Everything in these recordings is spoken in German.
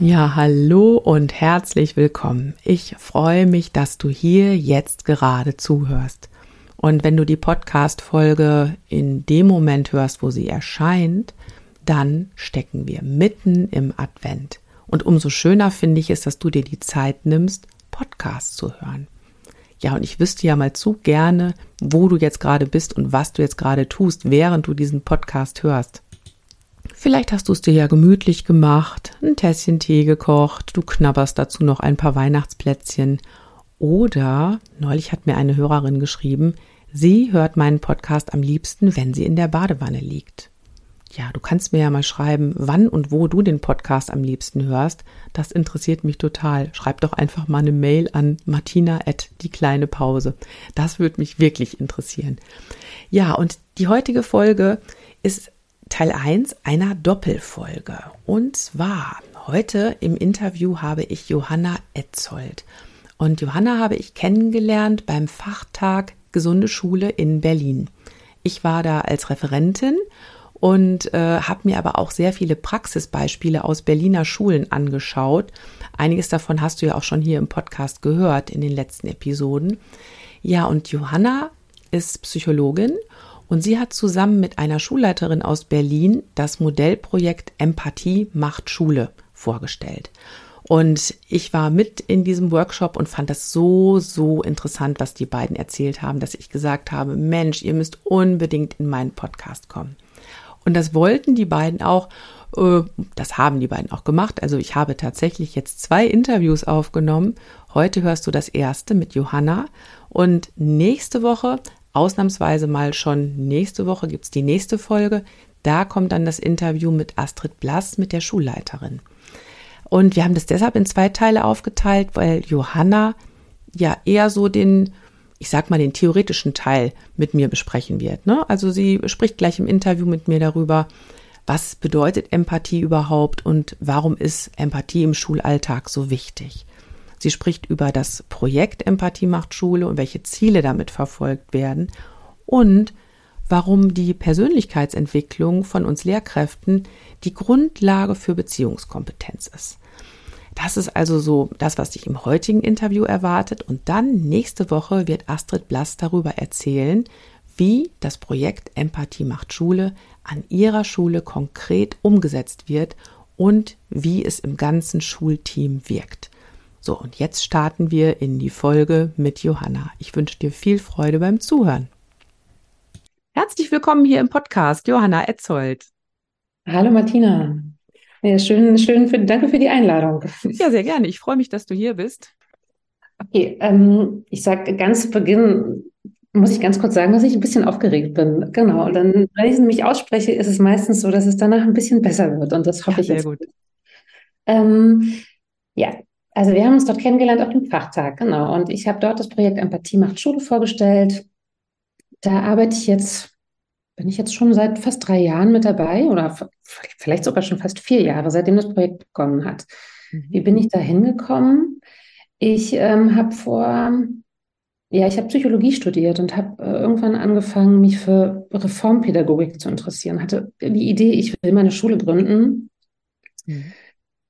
Ja, hallo und herzlich willkommen. Ich freue mich, dass du hier jetzt gerade zuhörst. Und wenn du die Podcast-Folge in dem Moment hörst, wo sie erscheint, dann stecken wir mitten im Advent. Und umso schöner finde ich es, dass du dir die Zeit nimmst, Podcasts zu hören. Ja, und ich wüsste ja mal zu gerne, wo du jetzt gerade bist und was du jetzt gerade tust, während du diesen Podcast hörst. Vielleicht hast du es dir ja gemütlich gemacht, ein Tässchen Tee gekocht, du knabberst dazu noch ein paar Weihnachtsplätzchen. Oder, neulich hat mir eine Hörerin geschrieben, sie hört meinen Podcast am liebsten, wenn sie in der Badewanne liegt. Ja, du kannst mir ja mal schreiben, wann und wo du den Podcast am liebsten hörst. Das interessiert mich total. Schreib doch einfach mal eine Mail an martina at die kleine Pause. Das würde mich wirklich interessieren. Ja, und die heutige Folge ist Teil 1 einer Doppelfolge. Und zwar heute im Interview habe ich Johanna Etzold. Und Johanna habe ich kennengelernt beim Fachtag Gesunde Schule in Berlin. Ich war da als Referentin und äh, habe mir aber auch sehr viele Praxisbeispiele aus Berliner Schulen angeschaut. Einiges davon hast du ja auch schon hier im Podcast gehört in den letzten Episoden. Ja, und Johanna ist Psychologin und sie hat zusammen mit einer Schulleiterin aus Berlin das Modellprojekt Empathie macht Schule vorgestellt. Und ich war mit in diesem Workshop und fand das so, so interessant, was die beiden erzählt haben, dass ich gesagt habe, Mensch, ihr müsst unbedingt in meinen Podcast kommen. Und das wollten die beiden auch. Äh, das haben die beiden auch gemacht. Also ich habe tatsächlich jetzt zwei Interviews aufgenommen. Heute hörst du das erste mit Johanna und nächste Woche ausnahmsweise mal schon nächste Woche gibt es die nächste Folge. Da kommt dann das Interview mit Astrid Blass, mit der Schulleiterin. Und wir haben das deshalb in zwei Teile aufgeteilt, weil Johanna ja eher so den, ich sag mal, den theoretischen Teil mit mir besprechen wird. Ne? Also sie spricht gleich im Interview mit mir darüber, was bedeutet Empathie überhaupt und warum ist Empathie im Schulalltag so wichtig. Sie spricht über das Projekt Empathie macht Schule und welche Ziele damit verfolgt werden und warum die Persönlichkeitsentwicklung von uns Lehrkräften die Grundlage für Beziehungskompetenz ist. Das ist also so das, was dich im heutigen Interview erwartet. Und dann nächste Woche wird Astrid Blass darüber erzählen, wie das Projekt Empathie macht Schule an ihrer Schule konkret umgesetzt wird und wie es im ganzen Schulteam wirkt. So, und jetzt starten wir in die Folge mit Johanna. Ich wünsche dir viel Freude beim Zuhören. Herzlich willkommen hier im Podcast, Johanna Etzold. Hallo Martina. Ja, schön, schön für, danke für die Einladung. Ja, sehr gerne. Ich freue mich, dass du hier bist. Okay, ähm, ich sage ganz zu Beginn, muss ich ganz kurz sagen, dass ich ein bisschen aufgeregt bin. Genau. Und dann, wenn ich es nämlich ausspreche, ist es meistens so, dass es danach ein bisschen besser wird. Und das hoffe ja, ich sehr jetzt. gut. Ähm, ja, also wir haben uns dort kennengelernt auf dem Fachtag, genau. Und ich habe dort das Projekt Empathie macht Schule vorgestellt. Da arbeite ich jetzt, bin ich jetzt schon seit fast drei Jahren mit dabei oder vielleicht sogar schon fast vier Jahre, seitdem das Projekt begonnen hat. Mhm. Wie bin ich da hingekommen? Ich ähm, habe vor, ja, ich habe Psychologie studiert und habe äh, irgendwann angefangen, mich für Reformpädagogik zu interessieren. Hatte die Idee, ich will meine Schule gründen. Mhm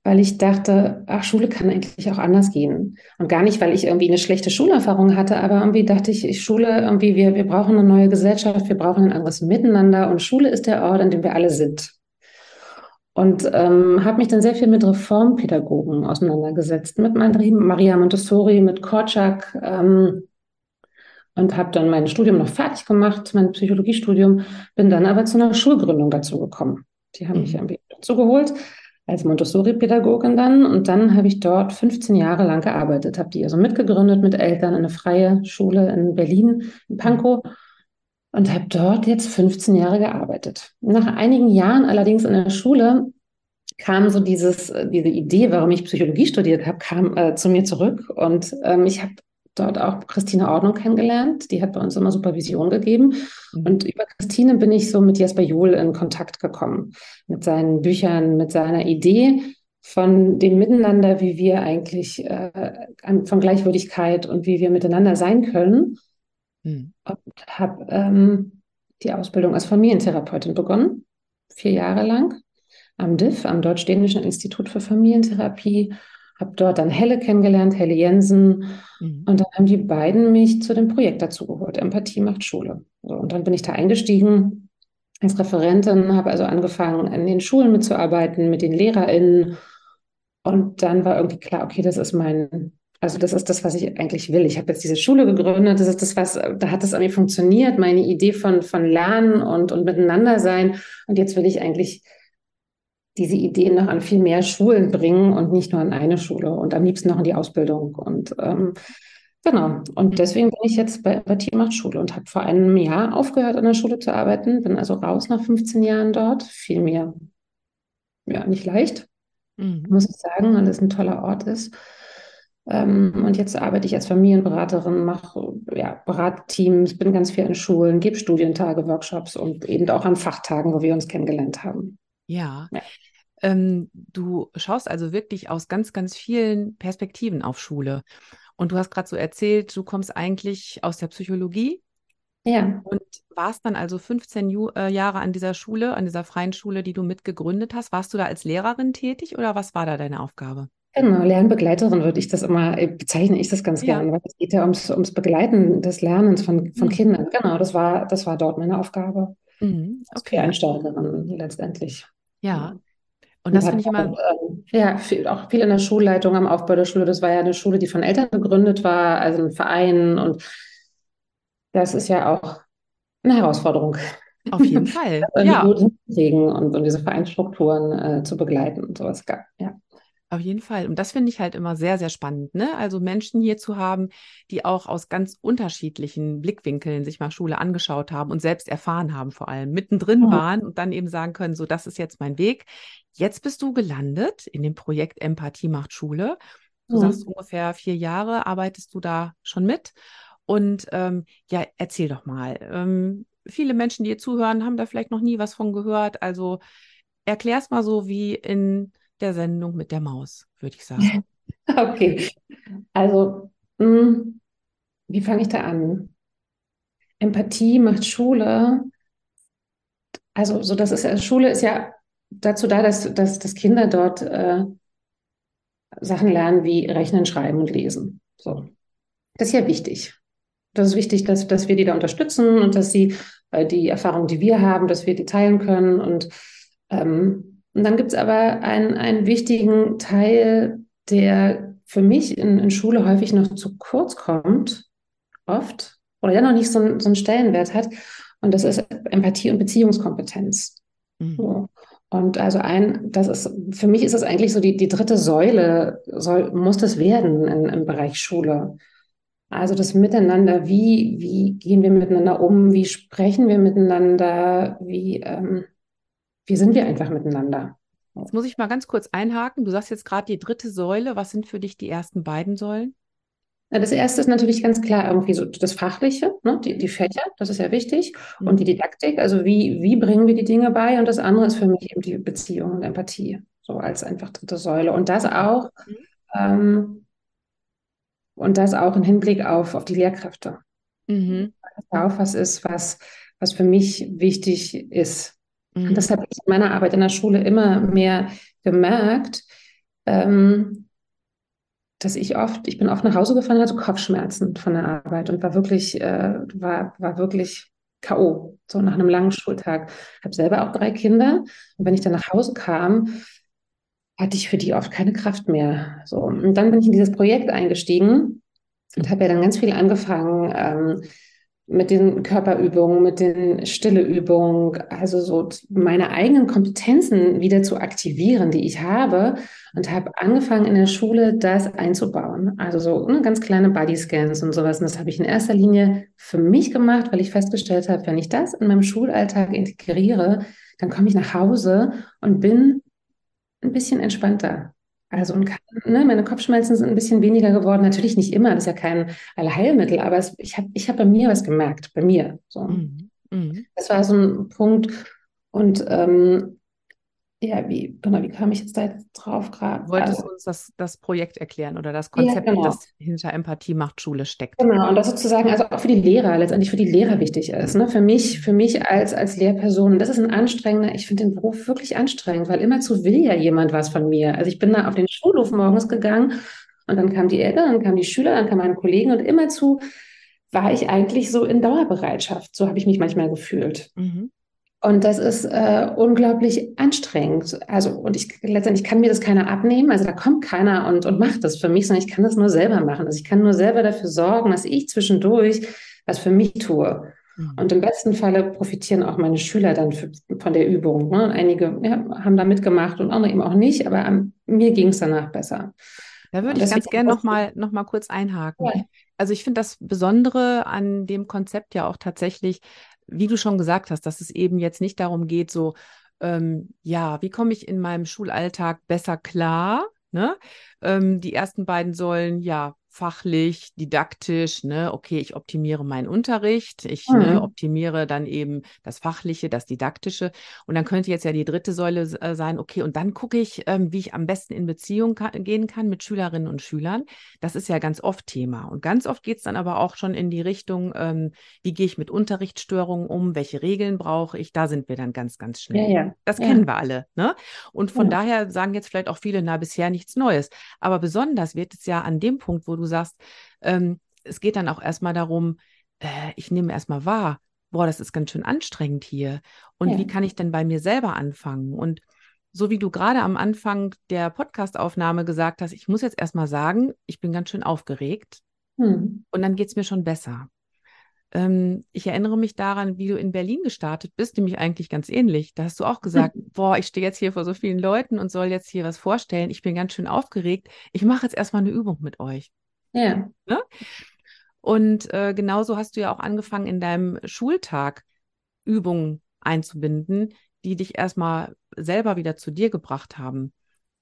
weil ich dachte, ach, Schule kann eigentlich auch anders gehen. Und gar nicht, weil ich irgendwie eine schlechte Schulerfahrung hatte, aber irgendwie dachte ich, Schule, irgendwie, wir, wir brauchen eine neue Gesellschaft, wir brauchen ein anderes Miteinander und Schule ist der Ort, an dem wir alle sind. Und ähm, habe mich dann sehr viel mit Reformpädagogen auseinandergesetzt, mit Maria Montessori, mit Korczak ähm, und habe dann mein Studium noch fertig gemacht, mein Psychologiestudium, bin dann aber zu einer Schulgründung dazu gekommen. Die haben mich mhm. irgendwie dazu geholt als Montessori-Pädagogin dann und dann habe ich dort 15 Jahre lang gearbeitet, habe die also mitgegründet mit Eltern in eine freie Schule in Berlin, in Pankow und habe dort jetzt 15 Jahre gearbeitet. Nach einigen Jahren allerdings in der Schule kam so dieses, äh, diese Idee, warum ich Psychologie studiert habe, kam äh, zu mir zurück. Und ähm, ich habe dort auch Christine Ordnung kennengelernt. Die hat bei uns immer Supervision gegeben. Mhm. Und über Christine bin ich so mit Jesper Juhl in Kontakt gekommen. Mit seinen Büchern, mit seiner Idee von dem Miteinander, wie wir eigentlich äh, von Gleichwürdigkeit und wie wir miteinander sein können. Mhm. Und habe ähm, die Ausbildung als Familientherapeutin begonnen, vier Jahre lang am DIF, am Deutsch-Dänischen Institut für Familientherapie. Habe dort dann Helle kennengelernt, Helle Jensen. Mhm. Und dann haben die beiden mich zu dem Projekt dazugeholt, Empathie macht Schule. So, und dann bin ich da eingestiegen als Referentin, habe also angefangen, in den Schulen mitzuarbeiten, mit den LehrerInnen. Und dann war irgendwie klar, okay, das ist mein, also das ist das, was ich eigentlich will. Ich habe jetzt diese Schule gegründet, das ist das, was, da hat es an mir funktioniert, meine Idee von, von Lernen und, und Miteinander sein. Und jetzt will ich eigentlich diese Ideen noch an viel mehr Schulen bringen und nicht nur an eine Schule und am liebsten noch in die Ausbildung. Und ähm, genau, und deswegen bin ich jetzt bei, bei Tiermacht Schule und habe vor einem Jahr aufgehört, an der Schule zu arbeiten, bin also raus nach 15 Jahren dort. Viel mehr, ja, nicht leicht, mhm. muss ich sagen, weil es ein toller Ort ist. Ähm, und jetzt arbeite ich als Familienberaterin, mache ja, Beratteams, bin ganz viel in Schulen, gebe Studientage, Workshops und eben auch an Fachtagen, wo wir uns kennengelernt haben. Ja. ja. Ähm, du schaust also wirklich aus ganz, ganz vielen Perspektiven auf Schule. Und du hast gerade so erzählt, du kommst eigentlich aus der Psychologie. Ja. Und warst dann also 15 Ju äh, Jahre an dieser Schule, an dieser freien Schule, die du mitgegründet hast. Warst du da als Lehrerin tätig oder was war da deine Aufgabe? Genau, Lernbegleiterin würde ich das immer, äh, bezeichne ich das ganz ja. gerne, weil es geht ja ums, ums Begleiten des Lernens von, von mhm. Kindern. Genau, das war, das war dort meine Aufgabe. Mhm. Okay. Als Einsteigerin letztendlich. Ja. Und das finde ich immer. Ähm, ja, viel, auch viel in der Schulleitung am Aufbau der Schule. Das war ja eine Schule, die von Eltern gegründet war, also ein Verein. Und das ist ja auch eine Herausforderung. Auf jeden Fall. ja. und, und diese Vereinsstrukturen äh, zu begleiten und sowas. Ja. Auf jeden Fall. Und das finde ich halt immer sehr, sehr spannend, ne? Also Menschen hier zu haben, die auch aus ganz unterschiedlichen Blickwinkeln sich mal Schule angeschaut haben und selbst erfahren haben, vor allem mittendrin ja. waren und dann eben sagen können, so, das ist jetzt mein Weg. Jetzt bist du gelandet in dem Projekt Empathie macht Schule. Du ja. sagst ungefähr vier Jahre arbeitest du da schon mit. Und ähm, ja, erzähl doch mal. Ähm, viele Menschen, die hier zuhören, haben da vielleicht noch nie was von gehört. Also erklär's mal so wie in der Sendung mit der Maus, würde ich sagen. Okay, also mh, hm, wie fange ich da an? Empathie macht Schule. Also so das ist Schule ist ja dazu da, dass, dass, dass Kinder dort äh, Sachen lernen wie Rechnen, Schreiben und Lesen. So. Das ist ja wichtig. Das ist wichtig, dass, dass wir die da unterstützen und dass sie äh, die Erfahrung, die wir haben, dass wir die teilen können und ähm, und dann gibt es aber einen, einen wichtigen Teil, der für mich in, in Schule häufig noch zu kurz kommt, oft, oder der noch nicht so, so einen Stellenwert hat. Und das ist Empathie und Beziehungskompetenz. Mhm. So. Und also ein, das ist, für mich ist das eigentlich so die, die dritte Säule, soll, muss das werden in, im Bereich Schule. Also das Miteinander, wie, wie gehen wir miteinander um, wie sprechen wir miteinander, wie, ähm, wie sind wir einfach miteinander? Jetzt muss ich mal ganz kurz einhaken. Du sagst jetzt gerade die dritte Säule. Was sind für dich die ersten beiden Säulen? Das erste ist natürlich ganz klar irgendwie so das Fachliche, ne? die, die Fächer, das ist ja wichtig. Mhm. Und die Didaktik, also wie, wie bringen wir die Dinge bei? Und das andere ist für mich eben die Beziehung und Empathie, so als einfach dritte Säule. Und das auch, mhm. ähm, und das auch im Hinblick auf, auf die Lehrkräfte. Mhm. Das auch was ist, was, was für mich wichtig ist. Mhm. Und das habe ich in meiner Arbeit in der Schule immer mehr gemerkt, ähm, dass ich oft, ich bin oft nach Hause gefahren, hatte Kopfschmerzen von der Arbeit und war wirklich, äh, war, war wirklich K.O., so nach einem langen Schultag. Ich habe selber auch drei Kinder. Und wenn ich dann nach Hause kam, hatte ich für die oft keine Kraft mehr. So. Und dann bin ich in dieses Projekt eingestiegen und habe ja dann ganz viel angefangen ähm, mit den Körperübungen, mit den Stilleübungen, also so meine eigenen Kompetenzen wieder zu aktivieren, die ich habe und habe angefangen in der Schule das einzubauen. Also so ne, ganz kleine Bodyscans und sowas. Und das habe ich in erster Linie für mich gemacht, weil ich festgestellt habe, wenn ich das in meinem Schulalltag integriere, dann komme ich nach Hause und bin ein bisschen entspannter. Also und kann, ne, meine Kopfschmerzen sind ein bisschen weniger geworden. Natürlich nicht immer, das ist ja kein Allheilmittel, aber es, ich habe ich hab bei mir was gemerkt, bei mir. So. Mhm. Mhm. Das war so ein Punkt. Und ähm, ja, wie, genau, wie kam ich jetzt da jetzt drauf gerade? Du wolltest also, uns das, das Projekt erklären oder das Konzept, ja, genau. das hinter Empathie macht Schule steckt. Genau, und das sozusagen also auch für die Lehrer, letztendlich für die Lehrer wichtig ist. Ne? Für mich, für mich als, als Lehrperson, das ist ein anstrengender, ich finde den Beruf wirklich anstrengend, weil immerzu will ja jemand was von mir. Also ich bin da auf den Schulhof morgens gegangen und dann kamen die Eltern, dann kamen die Schüler, dann kamen meine Kollegen und immerzu war ich eigentlich so in Dauerbereitschaft. So habe ich mich manchmal gefühlt. Mhm. Und das ist äh, unglaublich anstrengend. Also, und ich letztendlich kann mir das keiner abnehmen. Also da kommt keiner und, und macht das für mich, sondern ich kann das nur selber machen. Also ich kann nur selber dafür sorgen, dass ich zwischendurch was für mich tue. Mhm. Und im besten Falle profitieren auch meine Schüler dann für, von der Übung. Ne? Einige ja, haben da mitgemacht und andere eben auch nicht, aber um, mir ging es danach besser. Da würde ich ganz gerne nochmal noch mal kurz einhaken. Ja. Also ich finde das Besondere an dem Konzept ja auch tatsächlich, wie du schon gesagt hast, dass es eben jetzt nicht darum geht, so, ähm, ja, wie komme ich in meinem Schulalltag besser klar? Ne? Ähm, die ersten beiden sollen ja fachlich, didaktisch, ne, okay, ich optimiere meinen Unterricht, ich ne, mhm. ne, optimiere dann eben das Fachliche, das Didaktische. Und dann könnte jetzt ja die dritte Säule äh, sein, okay, und dann gucke ich, ähm, wie ich am besten in Beziehung ka gehen kann mit Schülerinnen und Schülern. Das ist ja ganz oft Thema. Und ganz oft geht es dann aber auch schon in die Richtung, ähm, wie gehe ich mit Unterrichtsstörungen um, welche Regeln brauche ich, da sind wir dann ganz, ganz schnell. Ja, ja. Das ja. kennen wir alle. Ne? Und von daher sagen jetzt vielleicht auch viele, na, bisher nichts Neues. Aber besonders wird es ja an dem Punkt, wo du sagst, ähm, es geht dann auch erstmal darum, äh, ich nehme erstmal wahr, boah, das ist ganz schön anstrengend hier. Und ja. wie kann ich denn bei mir selber anfangen? Und so wie du gerade am Anfang der Podcastaufnahme gesagt hast, ich muss jetzt erstmal sagen, ich bin ganz schön aufgeregt. Hm. Und dann geht es mir schon besser. Ähm, ich erinnere mich daran, wie du in Berlin gestartet bist, nämlich eigentlich ganz ähnlich. Da hast du auch gesagt, hm. boah, ich stehe jetzt hier vor so vielen Leuten und soll jetzt hier was vorstellen. Ich bin ganz schön aufgeregt. Ich mache jetzt erstmal eine Übung mit euch. Ja. Ne? Und äh, genauso hast du ja auch angefangen, in deinem Schultag Übungen einzubinden, die dich erstmal selber wieder zu dir gebracht haben.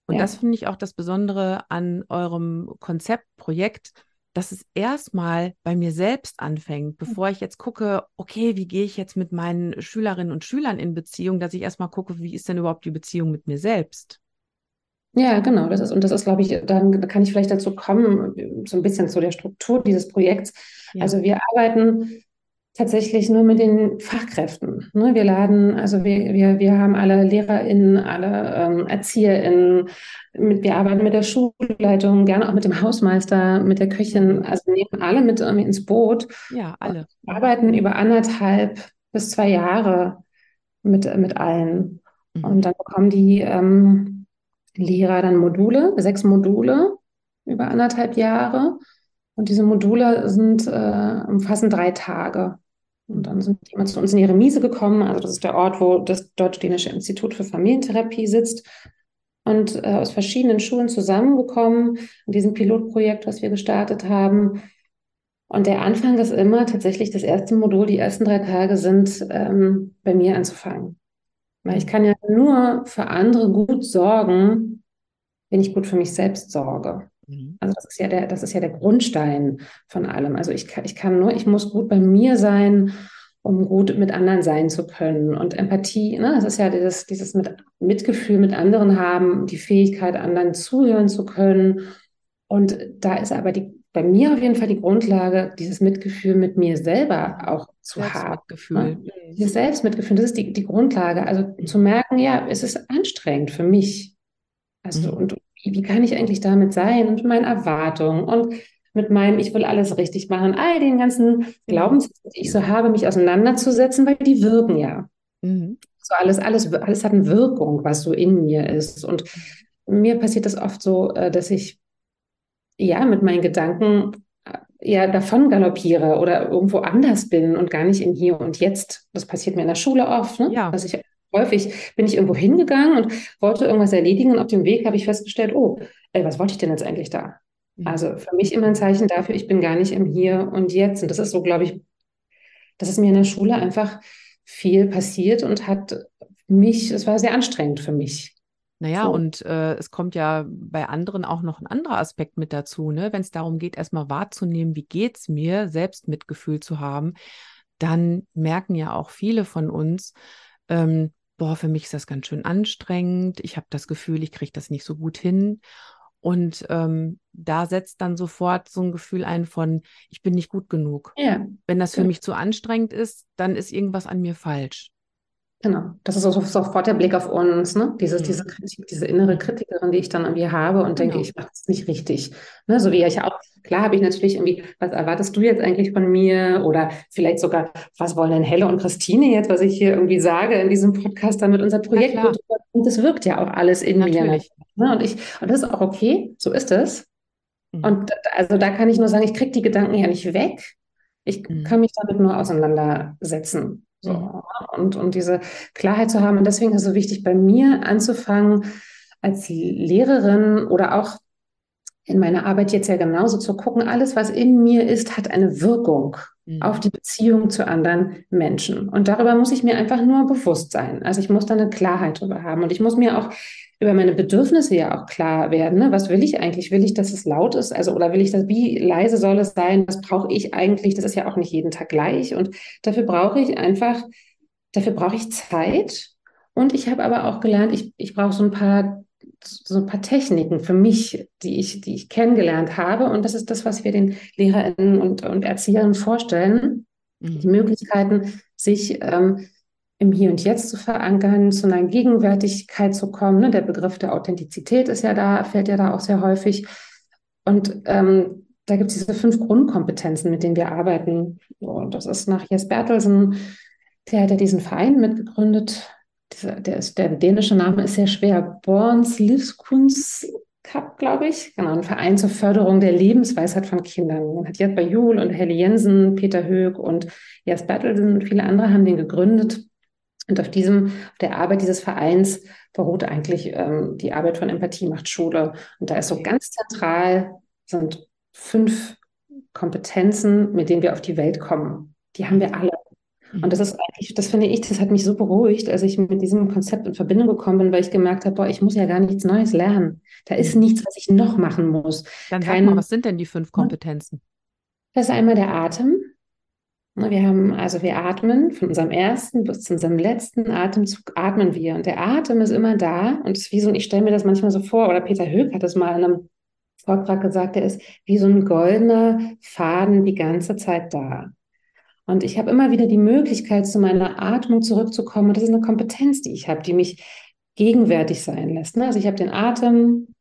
Und ja. das finde ich auch das Besondere an eurem Konzeptprojekt, dass es erstmal bei mir selbst anfängt, bevor ich jetzt gucke, okay, wie gehe ich jetzt mit meinen Schülerinnen und Schülern in Beziehung, dass ich erstmal gucke, wie ist denn überhaupt die Beziehung mit mir selbst? Ja, genau. Das ist, und das ist, glaube ich, dann kann ich vielleicht dazu kommen, so ein bisschen zu der Struktur dieses Projekts. Ja. Also wir arbeiten tatsächlich nur mit den Fachkräften. Ne? Wir laden, also wir, wir, wir haben alle LehrerInnen, alle ähm, ErzieherInnen, mit, wir arbeiten mit der Schulleitung, gerne auch mit dem Hausmeister, mit der Köchin, also nehmen alle mit um, ins Boot. Ja, alle. Wir arbeiten über anderthalb bis zwei Jahre mit, mit allen. Mhm. Und dann bekommen die ähm, Lehrer dann Module, sechs Module über anderthalb Jahre. Und diese Module sind, äh, umfassen drei Tage. Und dann sind die zu uns in die Remise gekommen. Also das ist der Ort, wo das Deutsch-Dänische Institut für Familientherapie sitzt. Und äh, aus verschiedenen Schulen zusammengekommen in diesem Pilotprojekt, was wir gestartet haben. Und der Anfang ist immer tatsächlich das erste Modul, die ersten drei Tage sind ähm, bei mir anzufangen. Weil ich kann ja nur für andere gut sorgen, wenn ich gut für mich selbst sorge. Mhm. Also das ist ja der, das ist ja der Grundstein von allem. Also ich kann, ich kann nur, ich muss gut bei mir sein, um gut mit anderen sein zu können. Und Empathie, ne, das ist ja dieses, dieses mit, Mitgefühl mit anderen haben, die Fähigkeit, anderen zuhören zu können. Und da ist aber die, bei mir auf jeden Fall die Grundlage, dieses Mitgefühl mit mir selber auch zu haben. Ne? Dieses Selbstmitgefühl, das ist die, die Grundlage. Also mhm. zu merken, ja, es ist anstrengend für mich. Also, mhm. und wie, wie kann ich eigentlich damit sein und meine Erwartungen und mit meinem, ich will alles richtig machen, all den ganzen mhm. Glaubenssätzen, die ich so habe, mich auseinanderzusetzen, weil die wirken ja. Mhm. So alles, alles, alles hat eine Wirkung, was so in mir ist. Und mir passiert das oft so, äh, dass ich ja mit meinen Gedanken äh, ja davon galoppiere oder irgendwo anders bin und gar nicht im Hier und Jetzt. Das passiert mir in der Schule oft, ne? Ja. Dass ich häufig bin ich irgendwo hingegangen und wollte irgendwas erledigen und auf dem Weg habe ich festgestellt, oh, ey, was wollte ich denn jetzt eigentlich da? Mhm. Also für mich immer ein Zeichen dafür, ich bin gar nicht im Hier und Jetzt. Und das ist so, glaube ich, dass es mir in der Schule einfach viel passiert und hat mich, es war sehr anstrengend für mich. Naja, so. und äh, es kommt ja bei anderen auch noch ein anderer Aspekt mit dazu, ne? Wenn es darum geht, erstmal wahrzunehmen, wie geht's mir, selbst Mitgefühl zu haben, dann merken ja auch viele von uns, ähm, boah, für mich ist das ganz schön anstrengend, ich habe das Gefühl, ich kriege das nicht so gut hin. Und ähm, da setzt dann sofort so ein Gefühl ein von, ich bin nicht gut genug. Ja. Wenn das für ja. mich zu anstrengend ist, dann ist irgendwas an mir falsch. Genau, das ist auch sofort der Blick auf uns, ne? Dieses, mhm. diese Kritik, diese innere Kritikerin, die ich dann irgendwie habe und genau. denke, ich mache das nicht richtig. Ne? So wie ich auch, klar habe ich natürlich irgendwie, was erwartest du jetzt eigentlich von mir? Oder vielleicht sogar, was wollen denn Helle und Christine jetzt, was ich hier irgendwie sage in diesem Podcast, damit unser Projekt. Und das wirkt ja auch alles in natürlich. mir. Ne? Und ich, und das ist auch okay, so ist es. Mhm. Und also da kann ich nur sagen, ich kriege die Gedanken ja nicht weg. Ich mhm. kann mich damit nur auseinandersetzen. So, und, und diese Klarheit zu haben. Und deswegen ist es so wichtig, bei mir anzufangen, als Lehrerin oder auch in meiner Arbeit jetzt ja genauso zu gucken, alles, was in mir ist, hat eine Wirkung mhm. auf die Beziehung zu anderen Menschen. Und darüber muss ich mir einfach nur bewusst sein. Also ich muss da eine Klarheit drüber haben. Und ich muss mir auch über meine Bedürfnisse ja auch klar werden. Ne? Was will ich eigentlich? Will ich, dass es laut ist? Also, oder will ich das, wie leise soll es sein? Was brauche ich eigentlich? Das ist ja auch nicht jeden Tag gleich. Und dafür brauche ich einfach, dafür brauche ich Zeit. Und ich habe aber auch gelernt, ich, ich brauche so ein paar so ein paar Techniken für mich, die ich, die ich kennengelernt habe. Und das ist das, was wir den LehrerInnen und, und Erzieherinnen vorstellen. Mhm. Die Möglichkeiten, sich ähm, im Hier und Jetzt zu verankern, zu einer Gegenwärtigkeit zu kommen. Ne? Der Begriff der Authentizität ist ja da, fällt ja da auch sehr häufig. Und ähm, da gibt es diese fünf Grundkompetenzen, mit denen wir arbeiten. Und das ist nach Jes Bertelsen, der hat ja diesen Verein mitgegründet. Dieser, der, ist, der dänische Name ist sehr schwer. Borns Livskunst Cup, glaube ich. Genau, ein Verein zur Förderung der Lebensweisheit von Kindern. Man hat Jesper Juhl und Helle Jensen, Peter Höck und Jes Bertelsen und viele andere haben den gegründet. Und auf diesem, auf der Arbeit dieses Vereins beruht eigentlich ähm, die Arbeit von Empathie macht Schule. Und da ist so ganz zentral sind fünf Kompetenzen, mit denen wir auf die Welt kommen. Die haben wir alle. Und das ist eigentlich, das finde ich, das hat mich so beruhigt, als ich mit diesem Konzept in Verbindung gekommen bin, weil ich gemerkt habe, boah, ich muss ja gar nichts Neues lernen. Da ist mhm. nichts, was ich noch machen muss. Dann Kein, mal, was sind denn die fünf Kompetenzen? Das ist einmal der Atem. Ne, wir haben, also wir atmen von unserem ersten bis zu unserem letzten Atemzug atmen wir. Und der Atem ist immer da und ist wie so, ich stelle mir das manchmal so vor, oder Peter Höck hat das mal in einem Vortrag gesagt, der ist wie so ein goldener Faden die ganze Zeit da. Und ich habe immer wieder die Möglichkeit, zu meiner Atmung zurückzukommen. Und das ist eine Kompetenz, die ich habe, die mich gegenwärtig sein lässt. Ne? Also ich habe den Atem,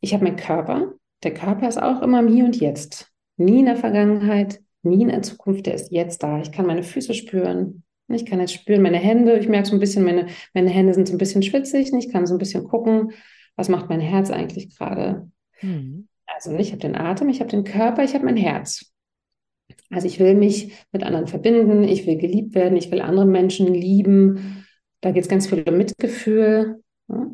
ich habe meinen Körper. Der Körper ist auch immer im Hier und Jetzt. Nie in der Vergangenheit, nie in der Zukunft, der ist jetzt da. Ich kann meine Füße spüren. Ich kann jetzt spüren meine Hände. Ich merke so ein bisschen, meine, meine Hände sind so ein bisschen schwitzig. Ich kann so ein bisschen gucken, was macht mein Herz eigentlich gerade. Mhm. Also ich habe den Atem, ich habe den Körper, ich habe mein Herz. Also ich will mich mit anderen verbinden, ich will geliebt werden, ich will andere Menschen lieben. Da geht es ganz viel um Mitgefühl. Ja.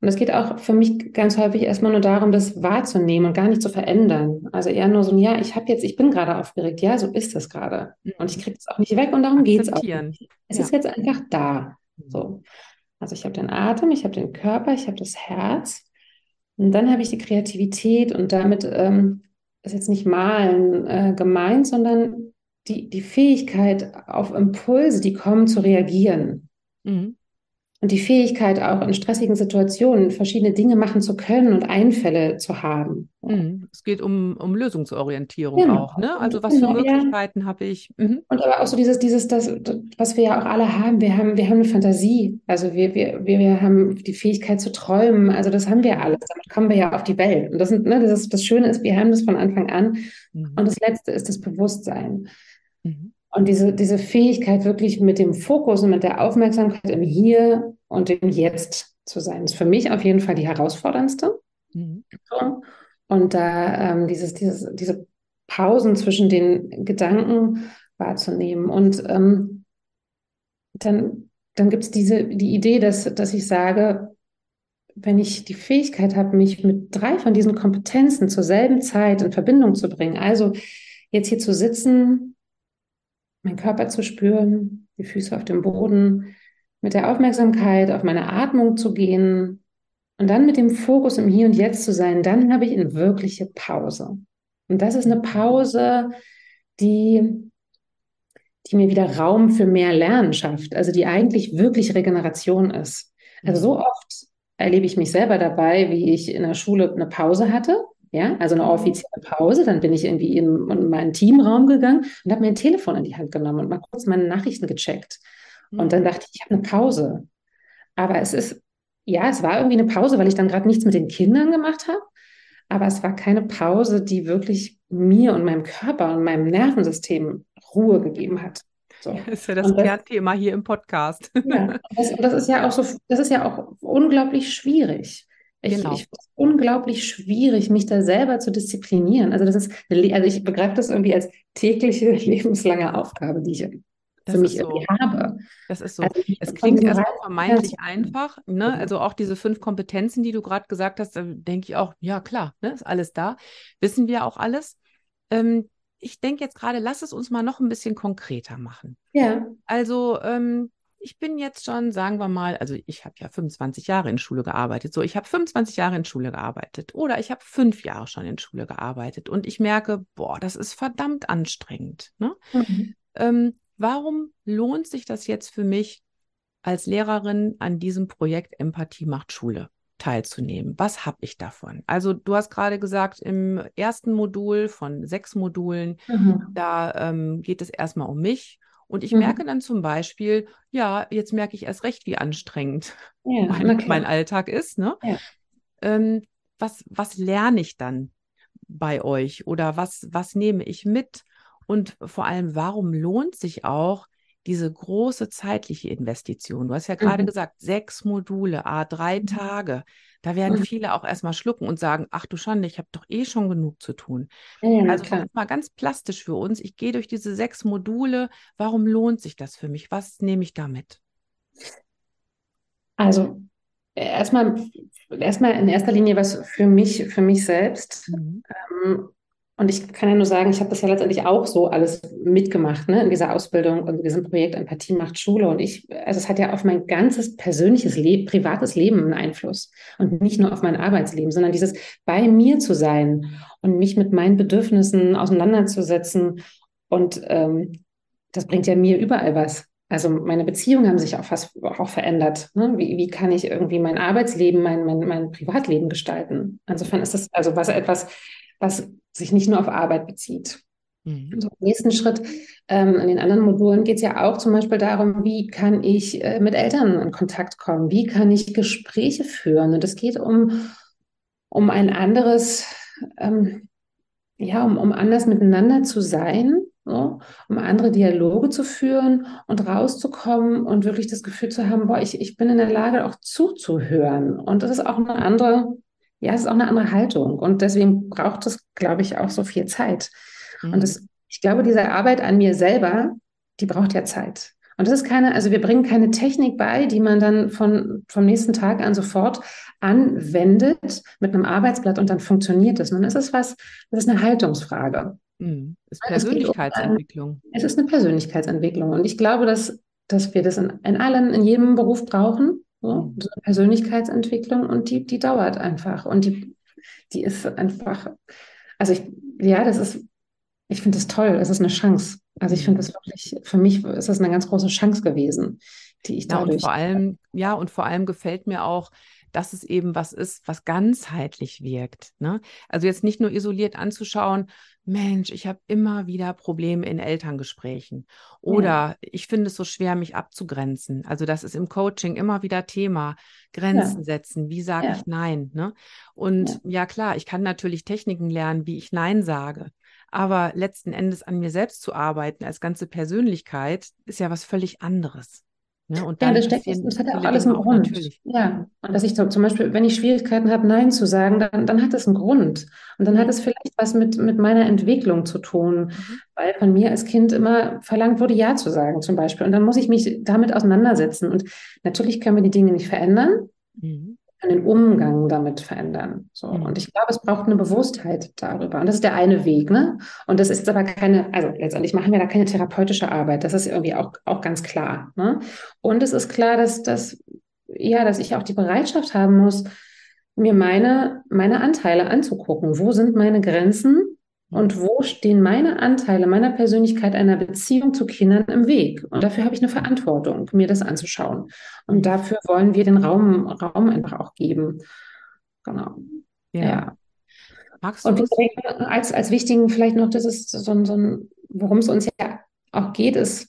Und es geht auch für mich ganz häufig erstmal nur darum, das wahrzunehmen und gar nicht zu verändern. Also eher nur so, ja, ich habe jetzt, ich bin gerade aufgeregt, ja, so ist das gerade. Und ich kriege es auch nicht weg und darum geht es auch. Nicht. Es ja. ist jetzt einfach da. So. Also ich habe den Atem, ich habe den Körper, ich habe das Herz. Und dann habe ich die Kreativität und damit ähm, ist jetzt nicht malen äh, gemeint, sondern die, die Fähigkeit auf Impulse, die kommen, zu reagieren. Mhm. Und die Fähigkeit auch in stressigen Situationen verschiedene Dinge machen zu können und Einfälle zu haben. Mhm. Es geht um, um Lösungsorientierung genau. auch, ne? Also was genau, für Möglichkeiten ja. habe ich? Mhm. Und aber auch so dieses, dieses, das, was wir ja auch alle haben, wir haben, wir haben eine Fantasie, also wir, wir, wir, wir haben die Fähigkeit zu träumen, also das haben wir alles, damit kommen wir ja auf die Welt. Und das, sind, ne, das, ist, das Schöne ist, wir haben das von Anfang an. Mhm. Und das Letzte ist das Bewusstsein. Mhm. Und diese, diese Fähigkeit, wirklich mit dem Fokus und mit der Aufmerksamkeit im Hier und im Jetzt zu sein, ist für mich auf jeden Fall die herausforderndste. Mhm. Und da ähm, dieses, dieses, diese Pausen zwischen den Gedanken wahrzunehmen. Und ähm, dann, dann gibt es diese, die Idee, dass, dass ich sage, wenn ich die Fähigkeit habe, mich mit drei von diesen Kompetenzen zur selben Zeit in Verbindung zu bringen, also jetzt hier zu sitzen, meinen Körper zu spüren, die Füße auf dem Boden, mit der Aufmerksamkeit auf meine Atmung zu gehen und dann mit dem Fokus im Hier und Jetzt zu sein, dann habe ich eine wirkliche Pause. Und das ist eine Pause, die, die mir wieder Raum für mehr Lernen schafft, also die eigentlich wirklich Regeneration ist. Also so oft erlebe ich mich selber dabei, wie ich in der Schule eine Pause hatte ja, also eine offizielle Pause. Dann bin ich irgendwie in, in meinen Teamraum gegangen und habe mir ein Telefon in die Hand genommen und mal kurz meine Nachrichten gecheckt. Und dann dachte ich, ich habe eine Pause. Aber es ist, ja, es war irgendwie eine Pause, weil ich dann gerade nichts mit den Kindern gemacht habe. Aber es war keine Pause, die wirklich mir und meinem Körper und meinem Nervensystem Ruhe gegeben hat. So. Das ist ja das, das Kernthema hier im Podcast. Ja, das, das ist ja auch so, das ist ja auch unglaublich schwierig. Ich, genau. ich finde es unglaublich schwierig, mich da selber zu disziplinieren. Also das ist, also ich begreife das irgendwie als tägliche lebenslange Aufgabe, die ich das für mich so. irgendwie habe. Das ist so. Also es klingt erstmal vermeintlich einfach, ne? Also auch diese fünf Kompetenzen, die du gerade gesagt hast, da denke ich auch, ja klar, ne? ist alles da. Wissen wir auch alles. Ähm, ich denke jetzt gerade, lass es uns mal noch ein bisschen konkreter machen. Ja. Also ähm, ich bin jetzt schon, sagen wir mal, also ich habe ja 25 Jahre in Schule gearbeitet. So, ich habe 25 Jahre in Schule gearbeitet oder ich habe fünf Jahre schon in Schule gearbeitet und ich merke, boah, das ist verdammt anstrengend. Ne? Mhm. Ähm, warum lohnt sich das jetzt für mich als Lehrerin an diesem Projekt Empathie macht Schule? teilzunehmen. Was habe ich davon? Also du hast gerade gesagt, im ersten Modul von sechs Modulen, mhm. da ähm, geht es erstmal um mich und ich mhm. merke dann zum Beispiel, ja, jetzt merke ich erst recht, wie anstrengend ja, mein, mein, Alltag ist. Ne? Ja. Ähm, was, was lerne ich dann bei euch oder was, was nehme ich mit? Und vor allem, warum lohnt sich auch diese große zeitliche Investition? Du hast ja gerade mhm. gesagt, sechs Module, a drei mhm. Tage. Da werden mhm. viele auch erstmal schlucken und sagen, ach du Schande, ich habe doch eh schon genug zu tun. Ja, also mal ganz plastisch für uns. Ich gehe durch diese sechs Module. Warum lohnt sich das für mich? Was nehme ich damit? Also erstmal, erstmal in erster Linie was für mich, für mich selbst. Mhm. Ähm, und ich kann ja nur sagen, ich habe das ja letztendlich auch so alles mitgemacht, ne, in dieser Ausbildung und in diesem Projekt Empathie macht Schule. Und ich, also es hat ja auf mein ganzes persönliches Leben, privates Leben einen Einfluss. Und nicht nur auf mein Arbeitsleben, sondern dieses bei mir zu sein und mich mit meinen Bedürfnissen auseinanderzusetzen. Und ähm, das bringt ja mir überall was. Also meine Beziehungen haben sich auch fast auch verändert. Ne? Wie, wie kann ich irgendwie mein Arbeitsleben, mein, mein, mein Privatleben gestalten? Insofern ist das also was etwas, was sich nicht nur auf Arbeit bezieht. Mhm. So, Im nächsten Schritt, ähm, in den anderen Modulen geht es ja auch zum Beispiel darum, wie kann ich äh, mit Eltern in Kontakt kommen, wie kann ich Gespräche führen. Und es geht um, um ein anderes, ähm, ja, um, um anders miteinander zu sein, so, um andere Dialoge zu führen und rauszukommen und wirklich das Gefühl zu haben, boah, ich, ich bin in der Lage, auch zuzuhören. Und das ist auch eine andere ja, es ist auch eine andere Haltung. Und deswegen braucht es, glaube ich, auch so viel Zeit. Mhm. Und das, ich glaube, diese Arbeit an mir selber, die braucht ja Zeit. Und das ist keine, also wir bringen keine Technik bei, die man dann von, vom nächsten Tag an sofort anwendet mit einem Arbeitsblatt und dann funktioniert es. Es ist was, das ist eine Haltungsfrage. Mhm. Es ist Persönlichkeitsentwicklung. Es ist eine Persönlichkeitsentwicklung. Und ich glaube, dass, dass wir das in, in allen, in jedem Beruf brauchen. So, so eine Persönlichkeitsentwicklung und die, die dauert einfach. Und die, die ist einfach, also ich, ja, das ist, ich finde das toll, es ist eine Chance. Also ich finde das wirklich, für mich ist das eine ganz große Chance gewesen, die ich dadurch. Ja, und vor allem, ja, und vor allem gefällt mir auch, dass es eben was ist, was ganzheitlich wirkt. Ne? Also jetzt nicht nur isoliert anzuschauen, Mensch, ich habe immer wieder Probleme in Elterngesprächen oder ja. ich finde es so schwer, mich abzugrenzen. Also das ist im Coaching immer wieder Thema. Grenzen ja. setzen, wie sage ja. ich Nein? Ne? Und ja. klar, ich kann natürlich Techniken lernen, wie ich Nein sage. Aber letzten Endes an mir selbst zu arbeiten als ganze Persönlichkeit ist ja was völlig anderes. Ne? Und ja, das, steckt, das hat ja auch alles einen Grund. Natürlich. Ja, und dass ich so, zum Beispiel, wenn ich Schwierigkeiten habe, Nein zu sagen, dann, dann hat das einen Grund. Und dann hat es vielleicht was mit, mit meiner Entwicklung zu tun, mhm. weil von mir als Kind immer verlangt wurde, Ja zu sagen zum Beispiel. Und dann muss ich mich damit auseinandersetzen. Und natürlich können wir die Dinge nicht verändern. Mhm den Umgang damit verändern. So. Mhm. Und ich glaube, es braucht eine Bewusstheit darüber. Und das ist der eine Weg, ne? Und das ist aber keine, also letztendlich machen wir da keine therapeutische Arbeit. Das ist irgendwie auch, auch ganz klar. Ne? Und es ist klar, dass, dass, ja, dass ich auch die Bereitschaft haben muss, mir meine, meine Anteile anzugucken. Wo sind meine Grenzen? Und wo stehen meine Anteile meiner Persönlichkeit einer Beziehung zu Kindern im Weg? Und dafür habe ich eine Verantwortung, mir das anzuschauen. Und dafür wollen wir den Raum, Raum einfach auch geben. Genau. Ja. ja. Magst du Und als, als wichtigen vielleicht noch, das ist so, so ein, worum es uns ja auch geht, ist,